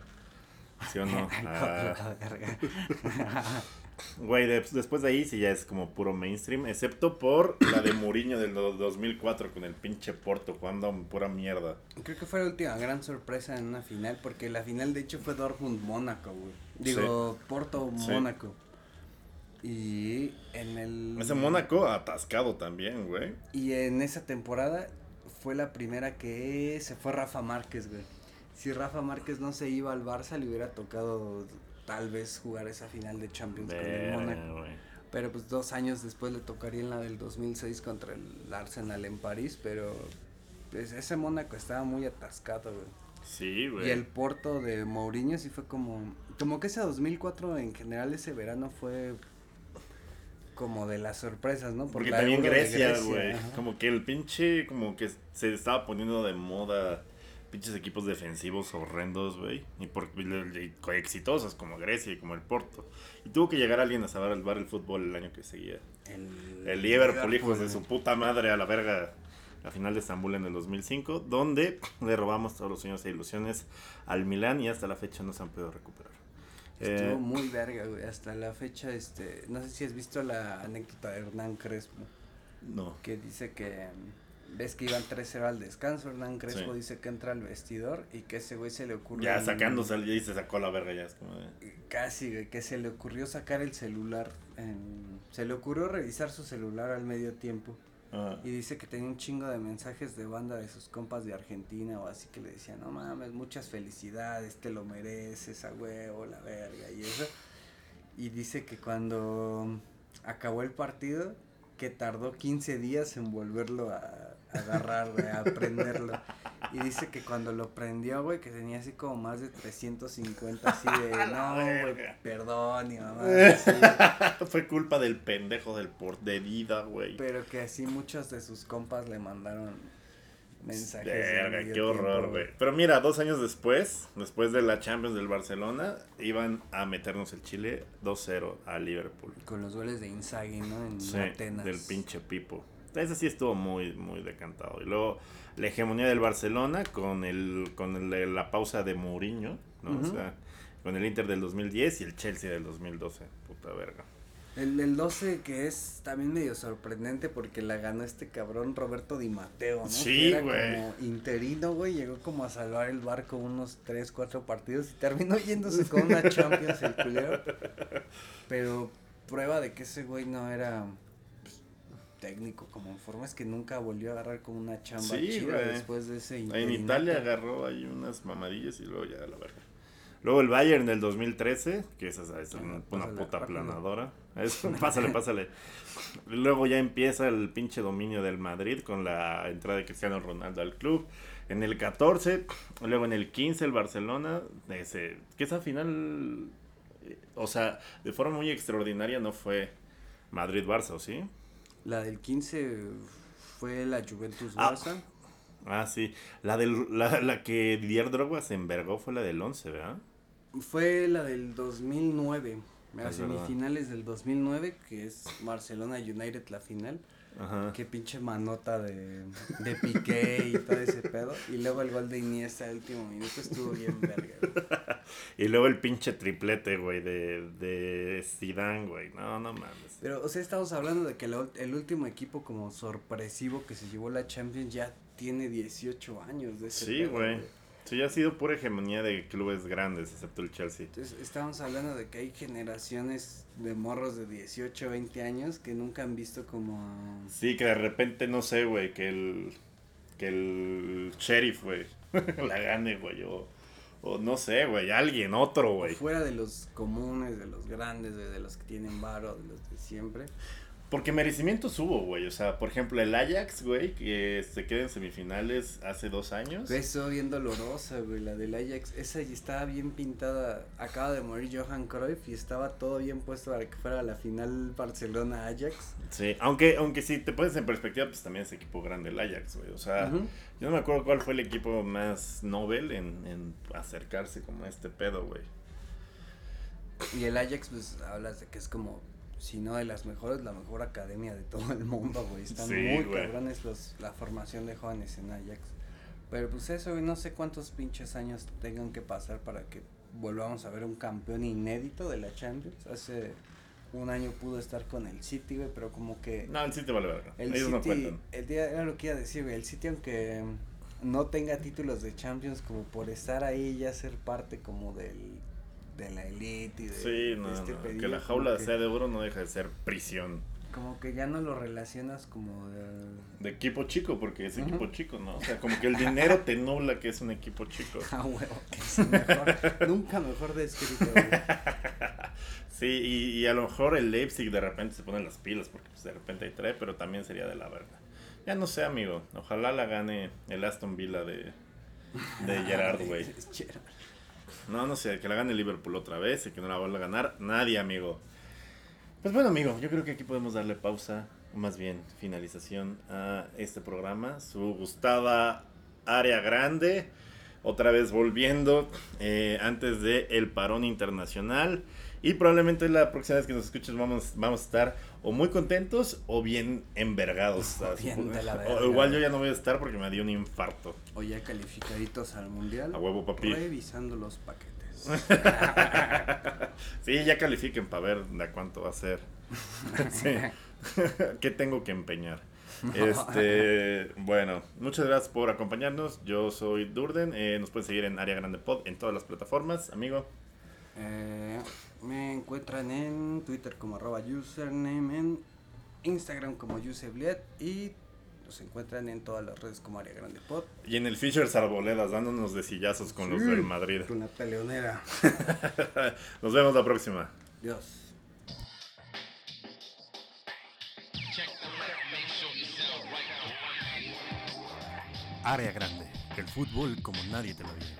¿Sí o no? Ah. Güey, de- después de ahí sí ya es como puro mainstream, excepto por la de Mourinho del do- 2004 con el pinche Porto jugando pura mierda. Creo que fue la última gran sorpresa en una final, porque la final de hecho fue Dortmund-Mónaco, güey. Digo, Porto-Mónaco. Y en el... Ese Mónaco atascado también, güey. Y en esa temporada fue la primera que se fue Rafa Márquez, güey. Si Rafa Márquez no se iba al Barça, le hubiera tocado tal vez jugar esa final de Champions con el Mónaco. Pero pues dos años después le tocaría en la del 2006 contra el Arsenal en París, pero pues, ese Mónaco estaba muy atascado, güey. Sí, güey. Y el Porto de Mourinho sí fue como, como que ese 2004 en general ese verano fue como de las sorpresas, ¿no? Por Porque también Grecia, güey. Como que el pinche, como que se estaba poniendo de moda pinches equipos defensivos horrendos, güey. Y, por, y exitosos como Grecia y como el Porto. Y tuvo que llegar alguien a salvar el fútbol el año que seguía. El, El Liverpool, hijos de su puta madre, a la verga. La final de Estambul en el 2005, donde le robamos todos los sueños e ilusiones al Milán y hasta la fecha no se han podido recuperar. Estuvo Eh, muy verga, güey. Hasta la fecha, este, no sé si has visto la anécdota de Hernán Crespo, no. que dice que ves que iban 3-0 al descanso, Hernán Crespo Sí. dice que entra al vestidor y que ese güey se le ocurrió Ya sacándose al y se sacó la verga ya. Es como de- Casi, que se le ocurrió sacar el celular. en- se le ocurrió revisar su celular al medio tiempo. Ajá. Y dice que tenía un chingo de mensajes de banda de sus compas de Argentina o así que le decían, no mames, muchas felicidades, te lo mereces, a huevo, la verga y eso. Y dice que cuando acabó el partido, que tardó 15 días en volverlo a agarrar, güey, a prenderlo. Y dice que cuando lo prendió, güey, que tenía así como más de 350, así de, no, güey, perdón, y mamá, así. Fue culpa del pendejo del por de vida, güey. Pero que así muchos de sus compas le mandaron mensajes. Verga, qué horror, güey. Pero mira, dos años después, después de la Champions del Barcelona, iban a meternos el Chile 2-0 a Liverpool. Con los goles de Inzaghi, ¿no? En Sí, Atenas. del pinche Pipo. Ese sí estuvo muy, muy decantado. Y luego la hegemonía del Barcelona con el con el- la pausa de Mourinho, ¿no? O sea, con el Inter del 2010 y el Chelsea del 2012. Puta verga. El, el 12 que es también medio sorprendente porque la ganó este cabrón Roberto Di Matteo, ¿no? Sí, güey. como interino, güey, llegó como a salvar el barco unos 3, 4 partidos y terminó yéndose con una Champions el culero. Pero prueba de que ese güey no era técnico como en forma es que nunca volvió a agarrar como una chamba Sí, chida güey. después de ese En. Italia agarró ahí unas mamadillas y luego ya la verga. Luego el Bayern del 2013, que esa es una, una puta rápido. planadora. Eso, pásale, pásale. Luego ya empieza el pinche dominio del Madrid con la entrada de Cristiano Ronaldo al club. En el 14, luego en el 15 el Barcelona, ese, que esa final, eh, o sea, de forma muy extraordinaria no fue Madrid-Barça, ¿o sí? La del 15 fue la Juventus Ah, Barça. Ah, sí. La, del, la, la que Didier Drogba se envergó fue la del 11, ¿verdad? Fue la del 2009, las Es verdad. semifinales del 2009, que es Barcelona United la final. Ajá. Qué pinche manota de, de Piqué y todo ese pedo. Y luego el gol de Iniesta al último minuto estuvo bien verga. güey. Y luego el pinche triplete, güey, de, de Zidane, güey. No, no mames. Pero, o sea, estamos hablando de que el, ul- el último equipo como sorpresivo que se llevó la Champions ya tiene 18 años de ese Sí, pedo, güey. Sí, ha sido pura hegemonía de clubes grandes, excepto el Chelsea. Entonces, estamos hablando de que hay generaciones de morros de 18, 20 años que nunca han visto como Sí, que de repente, no sé, güey, que el, que el sheriff, güey, la gane, güey, o, o no sé, güey, alguien, otro, güey. fuera de los comunes, de los grandes, de, de los que tienen varo, de los de siempre. Porque merecimientos hubo, güey. O sea, por ejemplo, el Ajax, güey, que se queda en semifinales hace dos años. Eso bien dolorosa, güey, la del Ajax. Esa ya estaba bien pintada. Acaba de morir Johan Cruyff y estaba todo bien puesto para que fuera la final Barcelona-Ajax. Sí, aunque, aunque si te pones en perspectiva, pues también es equipo grande el Ajax, güey. O sea, yo no me acuerdo cuál fue el equipo más Nobel en, en acercarse como a este pedo, güey. Y el Ajax, pues hablas de que es como, si no de las mejores, la mejor academia de todo el mundo, güey. Están Sí, muy güey. cabrones los, la formación de jóvenes en Ajax. Pero pues eso, güey, no sé cuántos pinches años tengan que pasar para que volvamos a ver un campeón inédito de la Champions. Hace un año pudo estar con el City, güey, pero como que No, el City vale verga. el Ellos no City, cuentan. el día era lo que iba a decir, güey, el City aunque no tenga títulos de Champions, como por estar ahí ya ser parte como del de la elite y de, Sí, de no, este no, pedido, que la jaula que- sea de oro no deja de ser prisión. como que ya no lo relacionas como de, De equipo chico, porque es equipo chico, ¿no? O sea, como que el dinero te nubla que es un equipo chico. ah huevo es mejor nunca mejor descrito. Sí, y, y a lo mejor el Leipzig de repente se pone las pilas, porque pues, de repente hay trae, pero también sería de la verga. Ya no sé, amigo. Ojalá la gane el Aston Villa de, de Gerard, güey. No, no sé, que la gane Liverpool otra vez y que no la vuelva a ganar nadie, amigo. Pues bueno, amigo, yo creo que aquí podemos darle pausa, o más bien finalización a este programa. Su gustada área grande, otra vez volviendo eh, antes de el parón internacional. Y probablemente la próxima vez que nos escuches vamos, vamos a estar o muy contentos o bien envergados. O bien de la O verga. igual yo ya no voy a estar porque me dio un infarto. o ya calificaditos al mundial A huevo, papi. revisando los paquetes Sí, ya califiquen para ver de cuánto va a ser. Sí. ¿Qué tengo que empeñar? Este, bueno, muchas gracias por acompañarnos. Yo soy Durden. eh, nos pueden seguir en Área Grande Pod en todas las plataformas, amigo. Eh, me encuentran en Twitter como arroba username en Instagram como Yusebliet y nos encuentran en todas las redes como Área Grande Pod. Y en el Fishers Arboledas, dándonos de sillazos con los del Madrid. Con la peleonera. Nos vemos la próxima. Dios. Área grande, el fútbol como nadie te lo lleva.